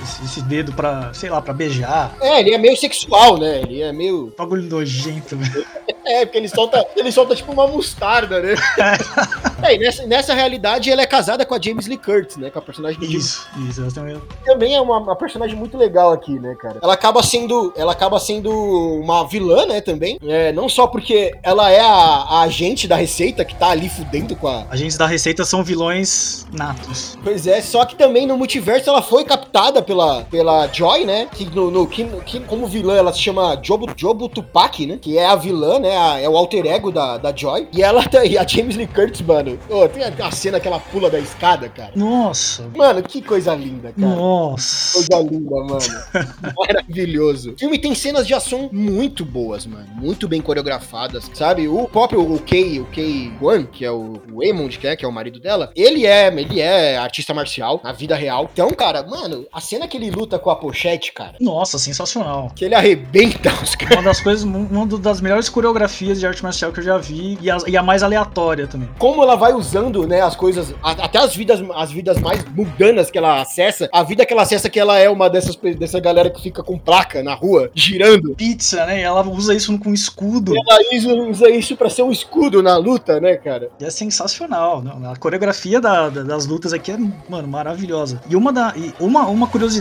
esse, esse dedo pra, sei lá, pra beijar. É, ele é meio sexual, né? Ele é meio. Bagulho nojento, velho. É, porque ele solta, ele solta tipo uma mostarda, né? É, e nessa, nessa realidade ela é casada com a James Lee Curtis, né? Com a personagem do Isso, isso. Ela também... também é uma, uma personagem muito legal aqui, né, cara? Ela acaba sendo, ela acaba sendo uma vilã, né, também. É, não só porque ela é a, a agente da Receita que tá ali fudendo com a. Agentes da Receita são vilões natos. Pois é, só que também no multiverso ela foi captada pela, pela Joy, né? Que, no, no, que, que como vilã ela se chama Jobu, Jobu Tupac, né? Que é a vilã, né? a- é o alter ego da, da Joy. E ela tá, e a James Lee Curtis, mano. Ô, tem a, a cena que ela pula da escada, cara. Nossa. Mano, que coisa linda, cara. Nossa. Coisa linda, mano. Maravilhoso. O filme tem cenas de ação muito boas, mano. Muito bem coreografadas, sabe? O próprio o Kei, o Kei Wan, que é o, o Emond, que é, que é o marido dela, ele é, ele é artista marcial na vida real. Então, cara, mano, a cena que ele luta com a pochete, cara, Nossa, sensacional. que ele arrebenta os caras. Uma das coisas, uma das melhores coreografias de arte marcial que eu já vi e a, e a mais aleatória também. Como ela vai usando, né, as coisas, a- até as vidas, as vidas mais mundanas que ela acessa, a vida que ela acessa que ela é uma dessas dessa galera que fica com placa na rua, girando. Pizza, né? E ela usa isso com escudo. Ela usa, usa isso pra ser um escudo na luta, né, cara? E é sensacional. Não, a coreografia da- da- das lutas aqui é, mano, maravilhosa. E uma, da, e uma, uma curiosidade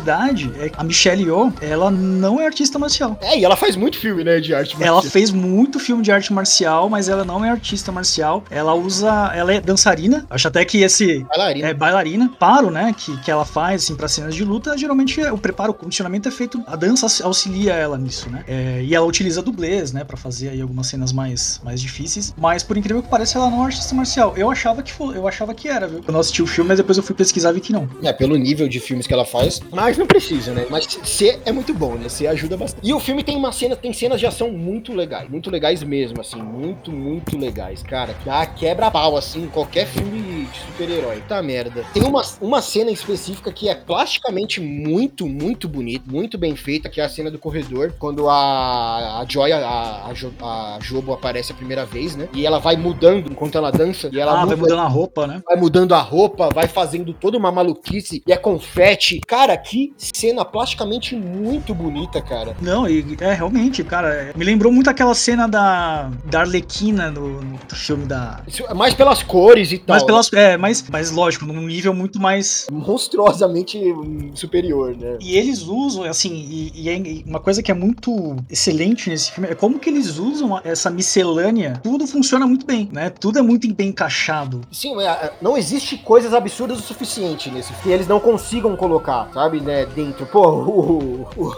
é que a Michelle Yeoh, ela não é artista marcial. É, e ela faz muito filme, né, de arte Ela marcial. fez muito filme de arte marcial, mas ela não é artista marcial. Ela usa. Ela é dançarina. Acho até que esse. Bailarina. É bailarina, paro, né? Que, que ela faz, assim, pra cenas de luta. Geralmente é- o preparo, o condicionamento é feito. A dança aux- auxilia ela nisso, né? É, e ela utiliza dublês, né? Pra fazer aí algumas cenas mais, mais difíceis. Mas por incrível que pareça, ela não é artista marcial. Eu achava que eu achava que era, viu? Eu não assisti o filme, mas depois eu fui pesquisar e vi que não. É, pelo nível de filmes que ela faz. Mas não precisa, né? Mas ser é muito bom, né? Ser ajuda bastante. E o filme tem uma cena, tem cenas de ação muito legais. Muito legais mesmo, assim. Muito, muito legais, cara. Dá quebra-pau, assim, qualquer filme de super-herói. Tá merda. Tem uma, uma cena específica que é plasticamente muito, muito bonita, muito bem feita, que é a cena do corredor, quando a, a Joy, a, a, Jo- a Jobo aparece a primeira vez, né? E ela vai mudando enquanto ela dança. E ela ah, muda vai mudando a roupa, né? vai mudando a roupa, vai fazendo toda uma maluquice e é confete. Cara, que cena plasticamente muito bonita, cara. Não, e é realmente, cara, me lembrou muito aquela cena da, da Arlequina no, no filme da. Mais pelas cores e tal. Mas pelas. É, mas, mas lógico, num nível muito mais. Monstruosamente superior, né? E eles usam, assim, e, e é uma coisa que é muito excelente nesse filme é como que eles usam essa miscelânea. Tudo funciona muito bem, né? Tudo é muito bem encaixado. Sim, é, não existe coisas absurdas o suficiente nesse que eles não consigam colocar, sabe, né, dentro. Pô, o, o, o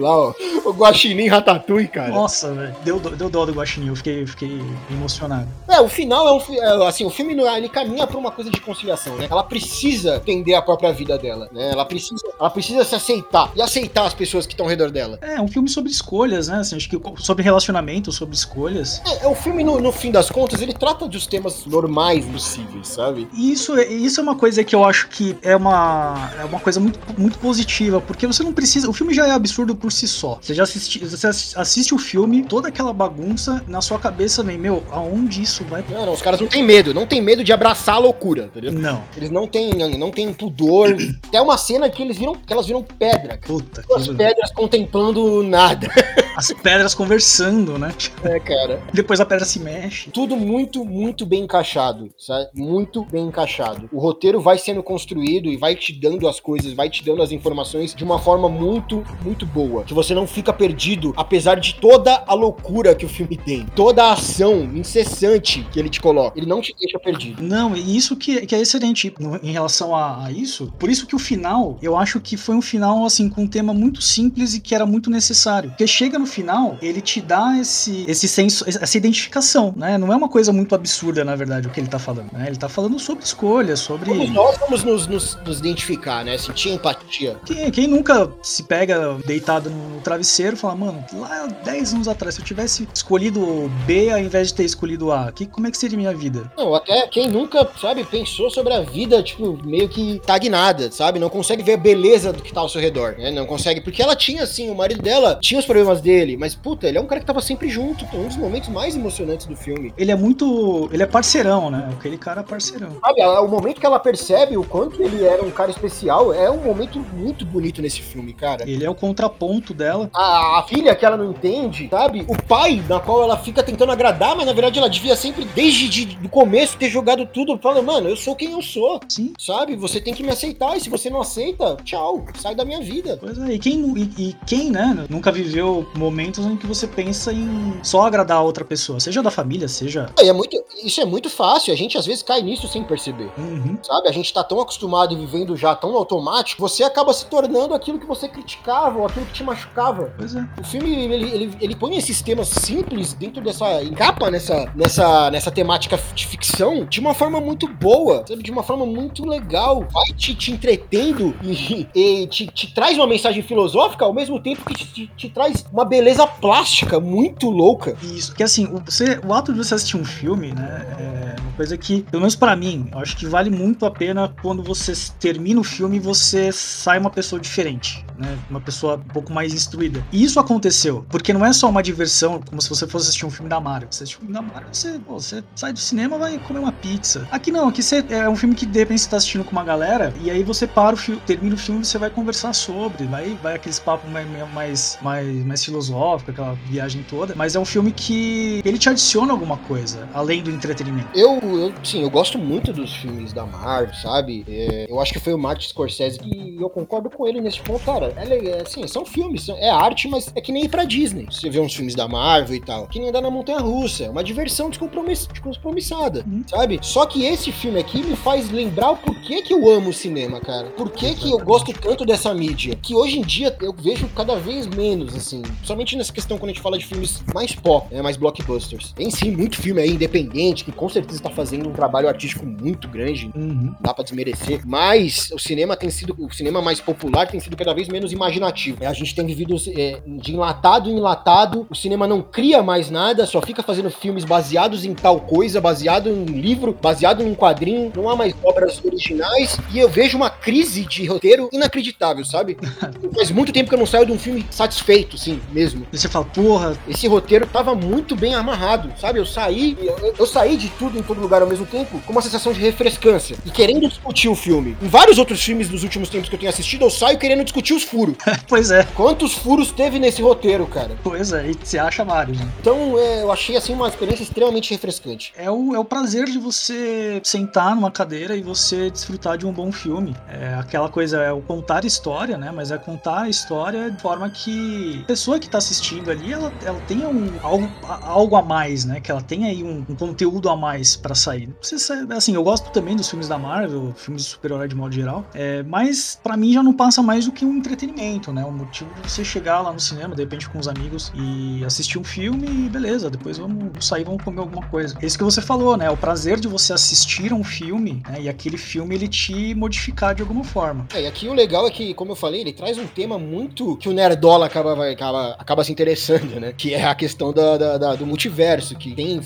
lá, ó, o Guaxinim Ratatouille, cara. Nossa, velho. Deu, dó- deu dó do Guaxinim, eu fiquei, fiquei emocionado. É, o final é um é, assim, o filme ele caminha pra uma coisa de conciliação, né? Ela precisa entender a própria vida dela, né? Ela precisa, ela precisa se aceitar e aceitar as pessoas que estão ao redor dela. É, um filme sobre escolhas, né? Assim, acho que sobre relacionamento, sobre escolhas. É, é um filme no, no fim das contas, ele trata dos temas normais possíveis, sabe? E isso, é- isso é uma coisa que eu acho que é uma, é uma coisa muito, muito positiva, porque você não precisa. O filme já é absurdo por si só. Você já assiste, você assi- assiste o filme, toda aquela bagunça, na sua cabeça vem, meu, aonde isso vai. Não, não, os caras não têm medo, não tem medo de abraçar a loucura, entendeu? Não. Eles não têm, não, têm pudor. Até uma cena que eles viram, que elas viram pedra, cara. Puta, que... pedras contemplando nada, as pedras conversando, né? né, cara? Depois a pedra se mexe. Tudo muito, muito bem encaixado, sabe? Muito bem encaixado. O roteiro vai sendo construído e vai te dando as coisas, vai te dando as informações de uma forma muito, muito boa. Que você não fica perdido, apesar de toda a loucura que o filme tem. Toda a ação incessante que ele te coloca. Ele não te deixa perdido. Não, isso que, que é excelente no- em relação a, a isso. Por isso que o final, eu acho que foi um final, assim, com um tema muito simples e que era muito necessário. Porque chega no final, ele te dá esse, esse senso, essa identificação, né? Não é uma coisa muito absurda, na verdade, o que ele tá falando, né? Ele tá falando sobre escolhas, sobre... Todos nós vamos nos, nos- nos identificar, né? Sentir empatia. Quem, quem nunca se pega deitado no, no travesseiro e fala, mano, lá 10 anos atrás, se eu tivesse escolhido B ao invés de ter escolhido A, que, como é que seria minha vida? Não, até quem nunca sabe, pensou sobre a vida, tipo, meio que estagnada, sabe? Não consegue ver a beleza do que tá ao seu redor, né? Não consegue, porque ela tinha, assim, o marido dela tinha os problemas dele, mas, puta, ele é um cara que tava sempre junto, um dos momentos mais emocionantes do filme. Ele é muito. Ele é parceirão, né? Aquele cara é parceirão. Sabe, o momento que ela percebe o quanto ele era um cara especial é um momento muito bonito nesse filme, cara. Ele é o contraponto dela. A, a filha que ela não entende, sabe? O pai, na qual ela fica tentando agradar, mas na verdade ela devia sempre, desde o começo, ter jogado tudo, falando, mano, eu sou quem eu sou. Sim. Sabe? Você tem que me aceitar, e se você não aceita, tchau, sai da minha vida. Pois é, e quem, e, e quem, né, nunca viveu momentos em que você pensa em só agradar a outra pessoa, seja da família, seja. É, é muito, isso é muito fácil, a gente às vezes cai nisso sem perceber. Uhum. Sabe? A gente tá tão acostumado e vivendo já tão automático, você acaba se tornando aquilo que você criticava ou aquilo que te machucava. Pois é. O filme, ele, ele, ele põe esses temas simples dentro dessa. encapa nessa, nessa, nessa temática de ficção de uma forma muito boa, sabe? De uma forma muito legal. Vai te, te entretendo e, e te, te traz uma mensagem filosófica ao mesmo tempo que te, te, traz uma beleza plástica muito louca. Isso, porque assim, você, o ato de você assistir um filme, né, é uma coisa que, pelo menos para mim, eu acho que vale muito a pena quando você termina o filme e você sai uma pessoa diferente, né, uma pessoa um pouco mais instruída. E isso aconteceu, porque não é só uma diversão, como se você fosse assistir um filme da Marvel. Você assiste um filme da Marvel, você, pô, você sai do cinema vai comer uma pizza. Aqui não, aqui você, é um filme que de repente você tá assistindo com uma galera, e aí você para o filme, termina o filme e você vai conversar sobre, vai, vai aqueles papos mais, mais, mais, mais filosóficos, aquela viagem toda, mas é um filme que ele te adiciona alguma coisa, além do entretenimento. Eu, eu sim, eu gosto muito dos filmes da Marvel, sabe? É, eu acho que foi o Martin Scorsese que eu concordo com ele nesse ponto, cara. É, é assim, são filmes, é arte, mas é que nem ir pra Disney. Você vê uns filmes da Marvel e tal, que nem andar na montanha russa, é uma diversão descompromiss, descompromissada, Uhum. sabe? Só que esse filme aqui me faz lembrar o porquê que eu amo o cinema, cara. Por que que eu gosto tanto dessa mídia? Que hoje em dia eu vejo cada vez menos, assim. Principalmente nessa questão quando a gente fala de filmes mais pop, né, mais blockbusters. Tem sim muito filme aí independente que com certeza tá fazendo um trabalho artístico muito grande, Uhum. dá pra desmerecer, mas o cinema tem sido, o cinema mais popular tem sido cada vez menos imaginativo. A gente tem vivido é, de enlatado em enlatado, o cinema não cria mais nada, só fica fazendo filmes baseados em tal coisa, baseado em um livro, baseado em um quadrinho, não há mais obras originais, e eu vejo uma crise de roteiro inacreditável, sabe? Faz muito tempo que eu não saio de um filme satisfeito, sim, mesmo. E você fala, porra, Esse roteiro tava muito bem amarrado, sabe? Eu saí, eu, eu saí de tudo em todo lugar ao mesmo tempo com uma sensação de refrescância e querendo discutir o filme. Em vários outros filmes dos últimos tempos que eu tenho assistido, eu saio querendo discutir os furos. pois é, Quantos furos teve nesse roteiro, cara? pois é, e você acha vários, né? Então, é, eu achei assim uma experiência extremamente refrescante. É o, é o prazer de você sentar numa cadeira e você desfrutar de um bom filme. É aquela coisa, é o contar história, né? Mas é contar a história de forma que a pessoa que tá assistindo ali, ela, ela tenha um, algo, a- algo a mais, né? Que ela tenha aí um, um conteúdo a mais pra sair. Ser- assim, eu gosto também dos filmes da Marvel, filmes de super-herói de modo geral, é, mas pra mim já não passa mais do que um entretenimento, né? Um motivo de você chegar lá no cinema, de repente com os amigos e assistir um filme e beleza, depois vamos sair, vamos comer alguma coisa. É isso que você falou, né? O prazer de você assistir a um filme né? e aquele filme ele te modificar de alguma forma. É, e aqui o legal é que, como eu falei, ele traz um tema muito que o Nerdola acaba, vai- acaba, acaba se interessando, né? Que é a questão da, da- da- do multiverso, que tem,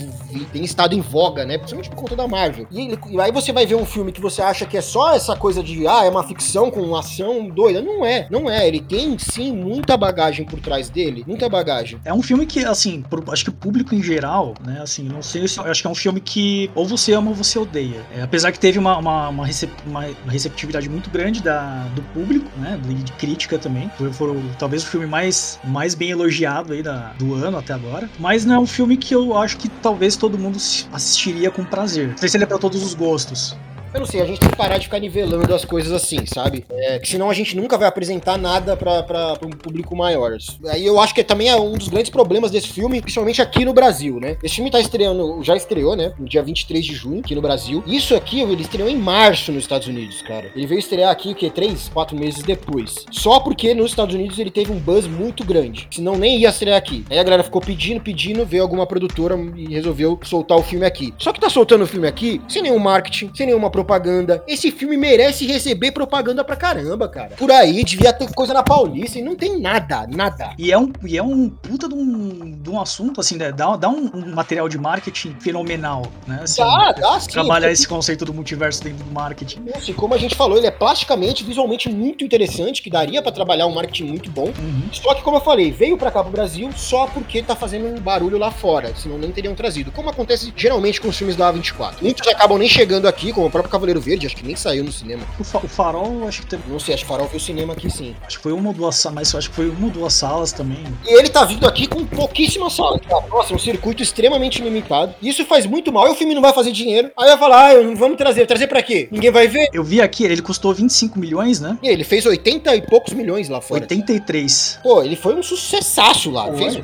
tem estado em voga, né? Principalmente por conta da Marvel. E, ele- e aí você vai ver um filme que você acha que é só essa coisa de, ah, é uma ficção com ação doida. Não é, não é. Ele tem, sim, muita bagagem por trás dele. Muita bagagem. É um filme que, assim, acho que o público em geral, né, assim, não sei se. Acho que é um filme que ou você ama ou você odeia. É, apesar que teve uma, uma, uma, recep- uma receptividade muito grande da, do público, né, de crítica também. Foi, foi talvez o filme mais, mais bem elogiado aí da, do ano até agora. Mas não é um filme que eu acho que talvez todo mundo assistiria com prazer. Não sei se ele é pra todos os gostos. Eu não sei, a gente tem que parar de ficar nivelando as coisas assim, sabe? É, que senão a gente nunca vai apresentar nada pra um público maior. Aí eu acho que também é um dos grandes problemas desse filme, principalmente aqui no Brasil, né? Esse filme tá estreando, já estreou, né? No dia 23 de junho, aqui no Brasil. Isso aqui, ele estreou em março nos Estados Unidos, cara. Ele veio estrear aqui, o quê? Três, quatro meses depois. Só porque nos Estados Unidos ele teve um buzz muito grande. Senão nem ia estrear aqui. Aí a galera ficou pedindo, pedindo, veio alguma produtora e resolveu soltar o filme aqui. Só que tá soltando o filme aqui sem nenhum marketing, sem nenhuma propaganda. Esse filme merece receber propaganda pra caramba, cara. Por aí, devia ter coisa na Paulista e não tem nada, nada. E é um, e é um puta de um, de um assunto, assim, né? Dá, dá um, um material de marketing fenomenal, né? Assim, Dá, dá sim, Trabalhar esse conceito do multiverso dentro do marketing. E como a gente falou, ele é plasticamente, visualmente muito interessante, que daria pra trabalhar um marketing muito bom. Uhum. Só que, como eu falei, veio pra cá pro Brasil só porque tá fazendo um barulho lá fora, senão nem teriam trazido. Como acontece geralmente com os filmes da A24. Muitos acabam nem chegando aqui, como o próprio Cavaleiro Verde, acho que nem saiu no cinema. O, fa- o Farol, acho que, teve, Não sei, acho que Farol viu cinema aqui sim. acho que foi uma ou duas salas, mas acho que foi uma ou duas salas também. E ele tá vindo aqui com pouquíssimas salas. Tá? Nossa, é um circuito extremamente limitado. Isso faz muito mal. Aí o filme não vai fazer dinheiro. Aí vai falar, ah, vamos trazer. Trazer pra quê? Ninguém vai ver. Eu vi aqui, ele custou 25 milhões, né? E ele fez 80 e poucos milhões lá fora. 83. Pô, ele foi um sucessaço lá. Fez,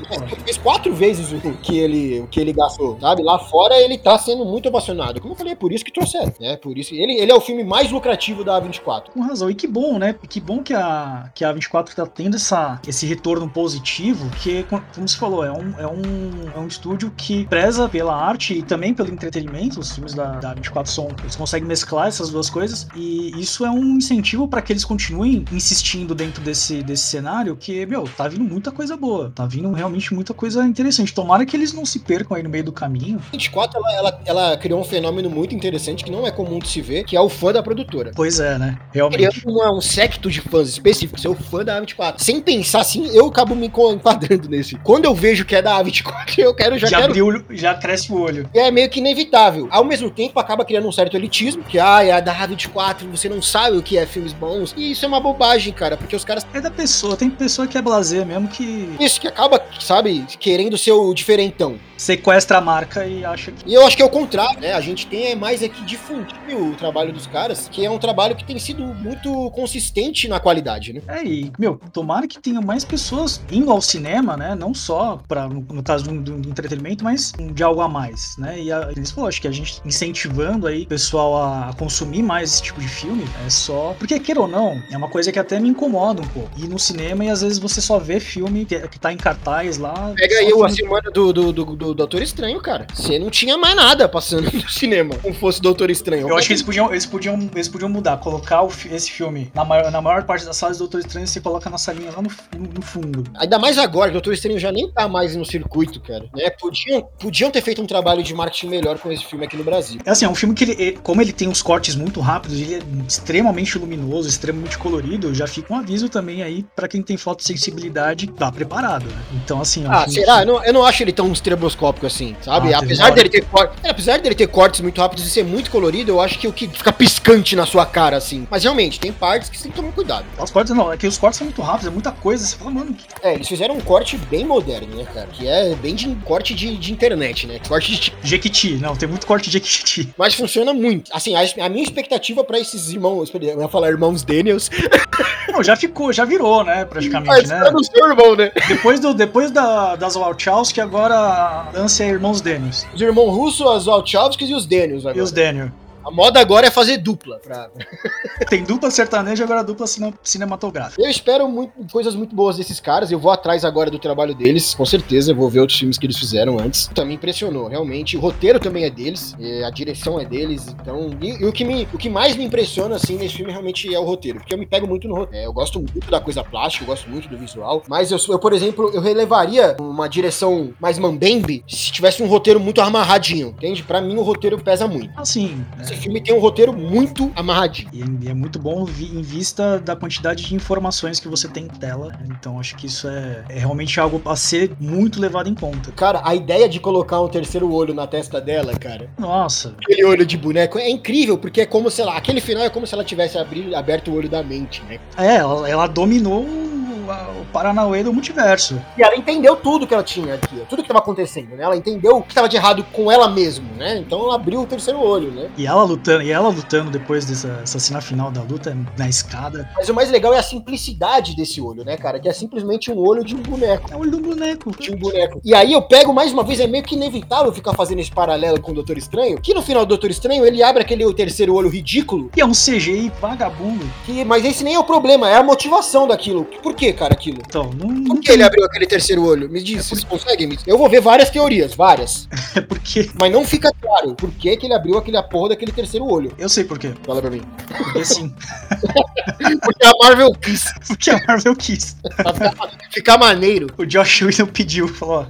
fez quatro vezes o que ele, o que ele gastou, sabe? Lá fora ele tá sendo muito ovacionado. Como eu falei, é por isso que trouxeram, né? Por isso ele, ele é o filme mais lucrativo da A24. Com razão. E que bom, né? Que bom que a, que a 24 tá tendo essa, esse retorno positivo, que, co- como você falou, é um, é, um, é um estúdio que preza pela arte e também pelo entretenimento. Os filmes da, da 24 são. Eles conseguem mesclar essas duas coisas. E isso é um incentivo para que eles continuem insistindo dentro desse, desse cenário, que, meu, tá vindo muita coisa boa. Tá vindo realmente muita coisa interessante. Tomara que eles não se percam aí no meio do caminho. A 24 ela, ela, ela criou um fenômeno muito interessante que não é comum de se ver, que é o fã da produtora. Pois é, né? Realmente. Criando uma- um secto de fãs específicos, ser o fã da A24. Sem pensar assim, eu acabo me enquadrando nesse. Quando eu vejo que é da A24, eu quero, já, Já, quero abriu, já cresce o olho. É meio que inevitável. Ao mesmo tempo, acaba criando um certo elitismo, que, ah, é a da A24, você não sabe o que é filmes bons. E isso é uma bobagem, cara, porque os caras. É da pessoa, tem pessoa que é blazer mesmo que Isso que acaba, sabe, querendo ser o diferentão. sequestra a marca e acha que. E eu acho que é o contrário, né? A gente tem é mais aqui difundir o trabalho dos caras, que é um trabalho que tem sido muito consistente na qualidade, né? É, e, meu, tomara que tenha mais pessoas indo ao cinema, né? Não só para no, no caso do, do entretenimento, mas de algo a mais, né? E a, eles falou, acho que a gente incentivando aí o pessoal a, a consumir mais esse tipo de filme é só. Porque, queira ou não, é uma coisa que até me incomoda um pouco. Ir no cinema e às vezes você só vê filme que, que tá em cartaz lá. Pega aí o filme- a semana do, do, do, do Doutor Estranho, cara. Você não tinha mais nada passando no cinema, como fosse Doutor Estranho. Eu acho que eles podiam, eles podiam, eles podiam mudar, colocar o esse filme na maior, na maior parte das salas do Doutor Estranho, você coloca na salinha lá no, no, no fundo. Ainda mais agora, que o Doutor Estranho já nem tá mais no circuito, cara. Né? Podiam, podiam ter feito um trabalho de marketing melhor com esse filme aqui no Brasil. É assim, é um filme que ele, como ele tem uns cortes muito rápidos, ele é extremamente luminoso, extremamente colorido, já fica um aviso também aí pra quem tem fotossensibilidade, tá preparado, né? Então assim, é um Ah, filme será? que- Eu não, eu não acho ele tão estroboscópico assim, sabe? Ah, apesar, dele ter cor... é, apesar dele ter cortes muito rápidos e ser muito colorido, eu acho que o que fica piscante na sua cara, assim. Mas realmente, tem partes que você tem que tomar cuidado. Os cortes não, é que os cortes são muito rápidos, é muita coisa, você fala, mano, É, eles fizeram um corte bem moderno, né, cara? Que é bem de corte de, de internet, né? Corte de Jequiti, não, tem muito corte de Jequiti. Mas funciona muito. Assim, a, a minha expectativa pra esses irmãos, eu ia falar irmãos Daniels, Não, já ficou, já virou, né, praticamente, mas né? é do seu irmão, né? Depois, do, depois da, das Wachowski, agora a dança é Irmãos Daniels. Os irmãos russos, as Wachowskis e os Daniels E agora. os Daniel. A moda agora é fazer dupla. Pra... Tem dupla sertaneja, agora dupla cine- cinematográfica. Eu espero muito, coisas muito boas desses caras. Eu vou atrás agora do trabalho deles, com certeza. Eu vou ver outros filmes que eles fizeram antes. Também impressionou, realmente. O roteiro também é deles, a direção é deles. Então, e, e o, que me, o que mais me impressiona assim nesse filme realmente é o roteiro, porque eu me pego muito no roteiro. É, eu gosto muito da coisa plástica, eu gosto muito do visual. Mas eu, eu, por exemplo, eu relevaria uma direção mais mambembe se tivesse um roteiro muito amarradinho, entende? Pra mim o roteiro pesa muito. Assim, Esse filme tem um roteiro muito amarradinho. E é muito bom em vista da quantidade de informações que você tem em tela. Então acho que isso é, é realmente algo a ser muito levado em conta. Cara, a ideia de colocar um terceiro olho na testa dela, cara, Nossa, aquele olho de boneco, é incrível, porque é como, sei lá, aquele final é como se ela tivesse abri- aberto o olho da mente, né? é, ela, ela dominou a- o Paranauê do multiverso. E ela entendeu tudo que ela tinha aqui, tudo que tava acontecendo, né? Ela entendeu o que tava de errado com ela mesma, né? Então ela abriu o terceiro olho, né? E ela lutando, e ela lutando depois dessa essa cena final da luta na escada. Mas o mais legal é a simplicidade desse olho, né, cara? Que é simplesmente um olho de um boneco. É o olho do boneco. De um boneco. E aí eu pego mais uma vez, é meio que inevitável ficar fazendo esse paralelo com o Doutor Estranho. Que no final do Doutor Estranho ele abre aquele terceiro olho ridículo E é um CGI vagabundo. Que, mas esse nem é o problema, é a motivação daquilo. Por que, cara, aquilo? Então, não. Por que ele abriu aquele terceiro olho? Me diz, vocês conseguem? me- Eu vou ver várias teorias, várias. É porque. Mas não fica claro por que, que ele abriu aquele porra daquele terceiro olho. Eu sei por quê. Fala pra mim. Porque sim. Porque a Marvel quis. Porque a Marvel quis. Pra ficar, ficar maneiro. O Josh Whedon pediu, falou.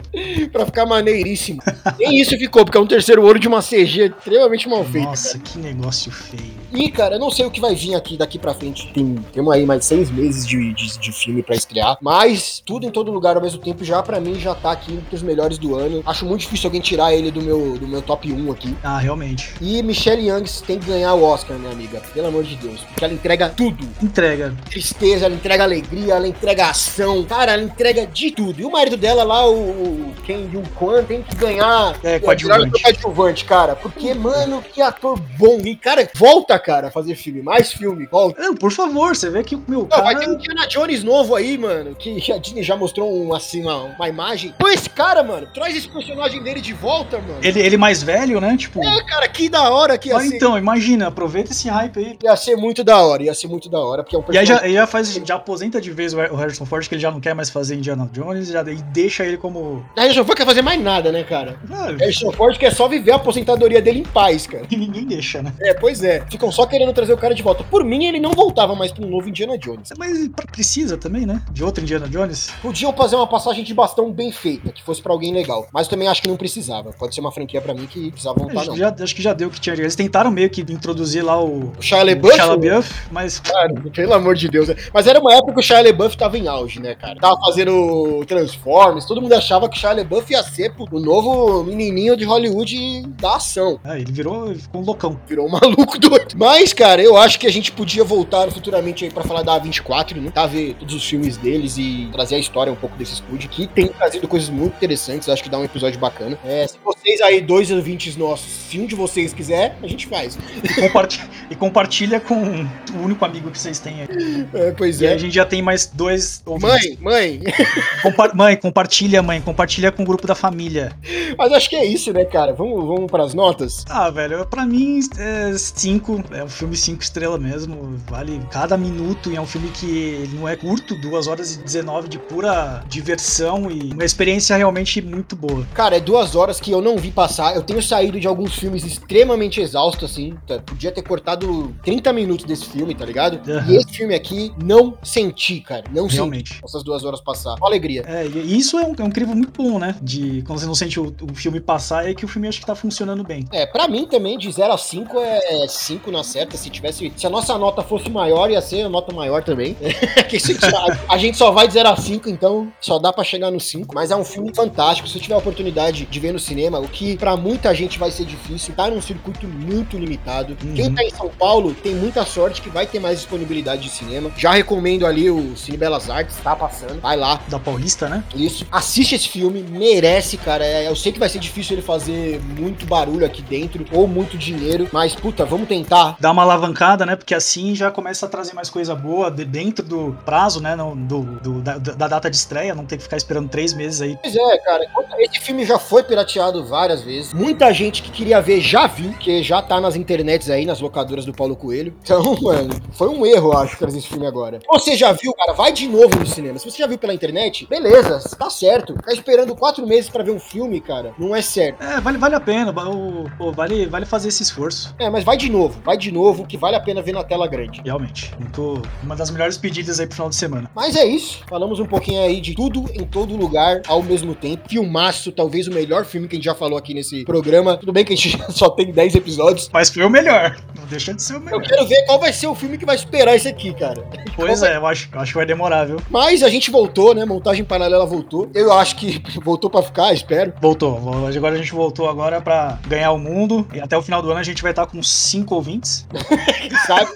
Pra ficar maneiríssimo. Nem isso ficou, porque é um terceiro olho de uma CG extremamente mal feita. Nossa, que negócio feio. E, cara, eu não sei o que vai vir aqui daqui pra frente. Tem, temos aí mais seis meses de, de, de filme pra estrear. Mas tudo em todo lugar ao mesmo tempo já, pra mim, já tá aqui entre os melhores do ano. Acho muito difícil alguém tirar ele do meu, do meu top 1 aqui. Ah, realmente. E Michelle Young tem que ganhar o Oscar, minha amiga. Pelo amor de Deus. Porque ela entrega tudo. Entrega. Tristeza, ela entrega alegria, ela entrega ação. Cara, ela entrega de tudo. E o marido dela lá, o, Ken Yun Kwan, tem que ganhar É, coadjuvante. coadjuvante, cara. Porque, mano, que ator bom. E, cara, volta, cara, fazer filme. Mais filme, volta. Não, por favor, você vê que o meu Não, cara. vai ter um Indiana Jones novo aí, mano. Que a Disney já mostrou um, assim, uma, uma imagem. Pô, esse cara, mano, traz esse personagem dele de volta, mano. Ele, ele mais velho, né? Tipo. É, cara, que da hora que ia Mas ser. então, imagina, aproveita esse hype aí. Ia ser muito da hora, ia ser muito da hora, porque é um E aí personagem. já, já faz, já aposenta de vez o o Harrison Ford, que ele já não quer mais fazer Indiana Jones, já, e deixa ele como. A Harrison Ford quer fazer mais nada, né, cara? Ah, Harrison Ford quer só viver a aposentadoria dele em paz, cara. e ninguém deixa, né? É, pois é. Ficam só querendo trazer o cara de volta. Por mim, ele não voltava mais pra um novo Indiana Jones. Mas precisa também, né? De outro Indiana Jones. Podiam fazer uma passagem de bastão bem feita, que fosse pra alguém legal. Mas eu também acho que não precisava. Pode ser uma franquia pra mim que precisava voltar, Acho, não. já, acho que já deu o que tinha. Eles tentaram meio que introduzir lá o. O Shia o LaBeouf? Shia LaBeouf, mas Cara, pelo amor de Deus. né? Mas era uma época que o Shia LaBeouf tava em auge, né, cara? Tava fazendo Transformers, todo mundo achava que o Shia LaBeouf ia ser o novo menininho de Hollywood da ação. é, ele virou, ficou um loucão. Virou um maluco doido. Mas, cara, eu acho que a gente podia voltar futuramente aí pra falar da A24, né? Tá, ver todos os filmes deles e trazer a história um pouco desse estúdio, que tem trazido coisas muito interessantes. Acho que dá um episódio bacana. É, se vocês aí, dois ouvintes nossos, se um de vocês quiser, a gente faz. E, comparti- e compartilha com o único amigo que vocês têm aí. É, pois E é. a gente já tem mais dois ouvintes. Mãe, mãe. Compa- mãe, compartilha, mãe. Compartilha com o grupo da família. Mas acho que é isso, né, cara? Vamos, vamos pras notas? Ah, velho, pra mim, é cinco. É um filme cinco estrelas mesmo. Vale cada minuto. E é um filme que não é curto, 2 horas e 19 de pura diversão e uma experiência realmente muito boa. Cara, é duas horas que eu não vi passar. Eu tenho saído de alguns filmes extremamente exausto, assim. tá? Podia ter cortado 30 minutos desse filme, tá ligado? Aham. E esse filme aqui, não senti, cara. Não senti Realmente. essas duas horas passar. Uma alegria. É, e isso é um, é um crivo muito bom, né? De quando você não sente o, o filme passar, é que o filme acho que tá funcionando bem. É, pra mim também, de 0 a 5 é 5 na certa. Se tivesse. Se a nossa nota fosse maior, ia ser a nota maior também. A, gente só vai de 0 a 5, então só dá pra chegar no 5. Mas é um filme fantástico. Se eu tiver a oportunidade de ver no cinema, o que pra muita gente vai ser difícil, tá num circuito muito limitado. Uhum. Quem tá em São Paulo tem muita sorte que vai ter mais disponibilidade de cinema. Já recomendo ali o Cine Belas Artes, tá passando. Vai lá, Da Paulista, né? isso. Assiste esse filme, merece, cara. É, eu sei que vai ser difícil ele fazer muito barulho aqui dentro ou muito dinheiro, mas puta, vamos tentar. Dá uma alavancada, né? Porque assim já começa a trazer mais coisa boa de- dentro do prazo, né? não- do, do- da, da data de estreia, não ter que ficar esperando três meses aí. Pois é, cara. Esse filme já foi pirateado várias vezes. Muita gente que queria ver já viu, que já tá nas internets aí, nas locadoras do Paulo Coelho. Então, mano, foi um erro, acho, trazer esse filme agora. Você já viu, cara, vai de novo no cinema. Se você já viu pela internet, beleza, tá certo. Ficar esperando quatro meses pra ver um filme, cara, não é certo. É, vale, vale a pena, o- pô, vale, vale fazer esse esforço. É, mas vai de novo, vai de novo, que vale a pena ver na tela grande. Realmente. Muito, uma das melhores pedidas aí pro final de semana. Mas é isso. Falamos um pouquinho aí de tudo em todo lugar ao mesmo tempo. Filmaço, talvez o melhor filme que a gente já falou aqui nesse programa. Tudo bem que a gente só tem 10 episódios. Mas foi o melhor. Não deixa de ser o Eu melhor. quero ver qual vai ser o filme que vai superar esse aqui, cara. Pois é, eu acho, eu acho que vai demorar, viu? Mas a gente voltou, né? Montagem paralela voltou. Eu acho que voltou pra ficar, espero. Voltou. Vo- Agora a gente voltou agora pra ganhar o mundo. E até o final do ano a gente vai estar com cinco ouvintes. Sabe?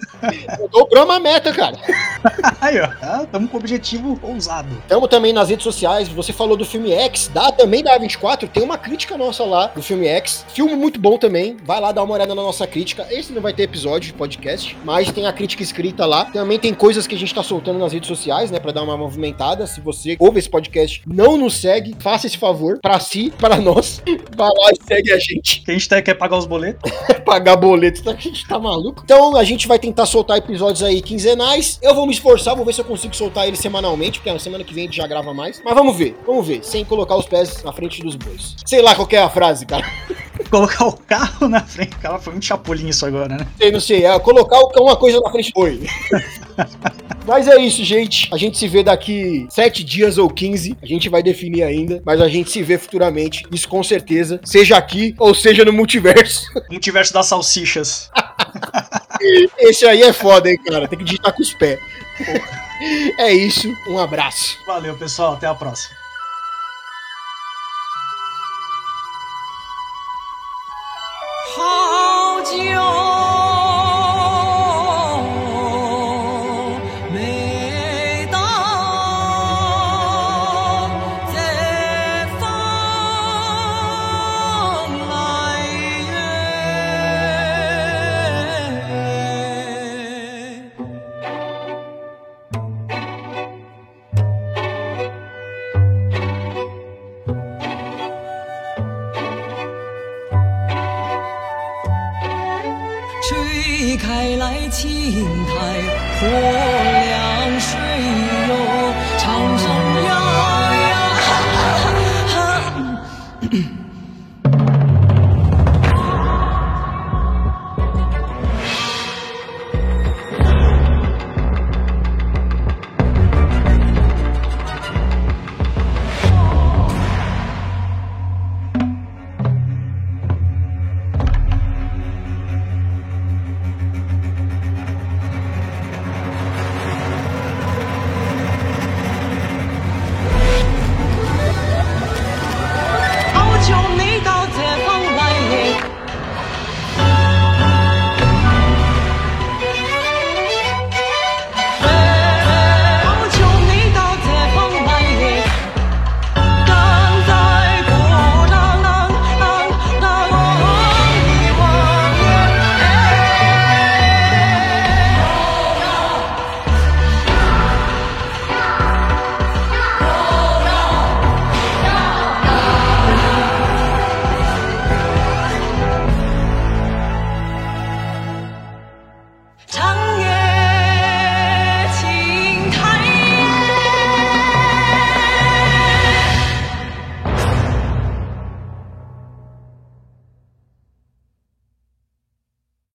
Dobrou uma meta, cara. Aí, ó. Tá, Tamo com objetivo ousado. Estamos também nas redes sociais. Você falou do filme X, dá também da A24. Tem uma crítica nossa lá do filme X. Filme muito bom também. Vai lá dar uma olhada na nossa crítica. Esse não vai ter episódio de podcast, mas tem a crítica escrita lá. Também tem coisas que a gente tá soltando nas redes sociais, né, Pra dar uma movimentada. Se você ouve esse podcast, não nos segue, faça esse favor pra si, para nós. Vai lá e segue a gente. Que a gente tá, quer pagar os boletos. Pagar boleto, a gente tá maluco? Então a gente vai tentar soltar episódios aí quinzenais. Eu vou me esforçar, vou ver se eu consigo soltar eles semanalmente, porque na semana que vem a gente já grava mais. Mas vamos ver, vamos ver, sem colocar os pés na frente dos bois. Sei lá qual é a frase, cara. Colocar o carro na frente. Cara, foi um chapulinho isso agora, né? Sei, não sei. É colocar uma coisa na frente do boi. Mas é isso, gente. A gente se vê daqui 7 dias ou 15. A gente vai definir ainda. Mas a gente se vê futuramente. Isso com certeza. Seja aqui ou seja no multiverso. Multiverso das salsichas. Esse aí é foda, hein, cara. Tem que digitar com os pés. É isso. Um abraço. Valeu, pessoal. Até a próxima. 好离。开来青苔泼凉水哟，长山呀呀。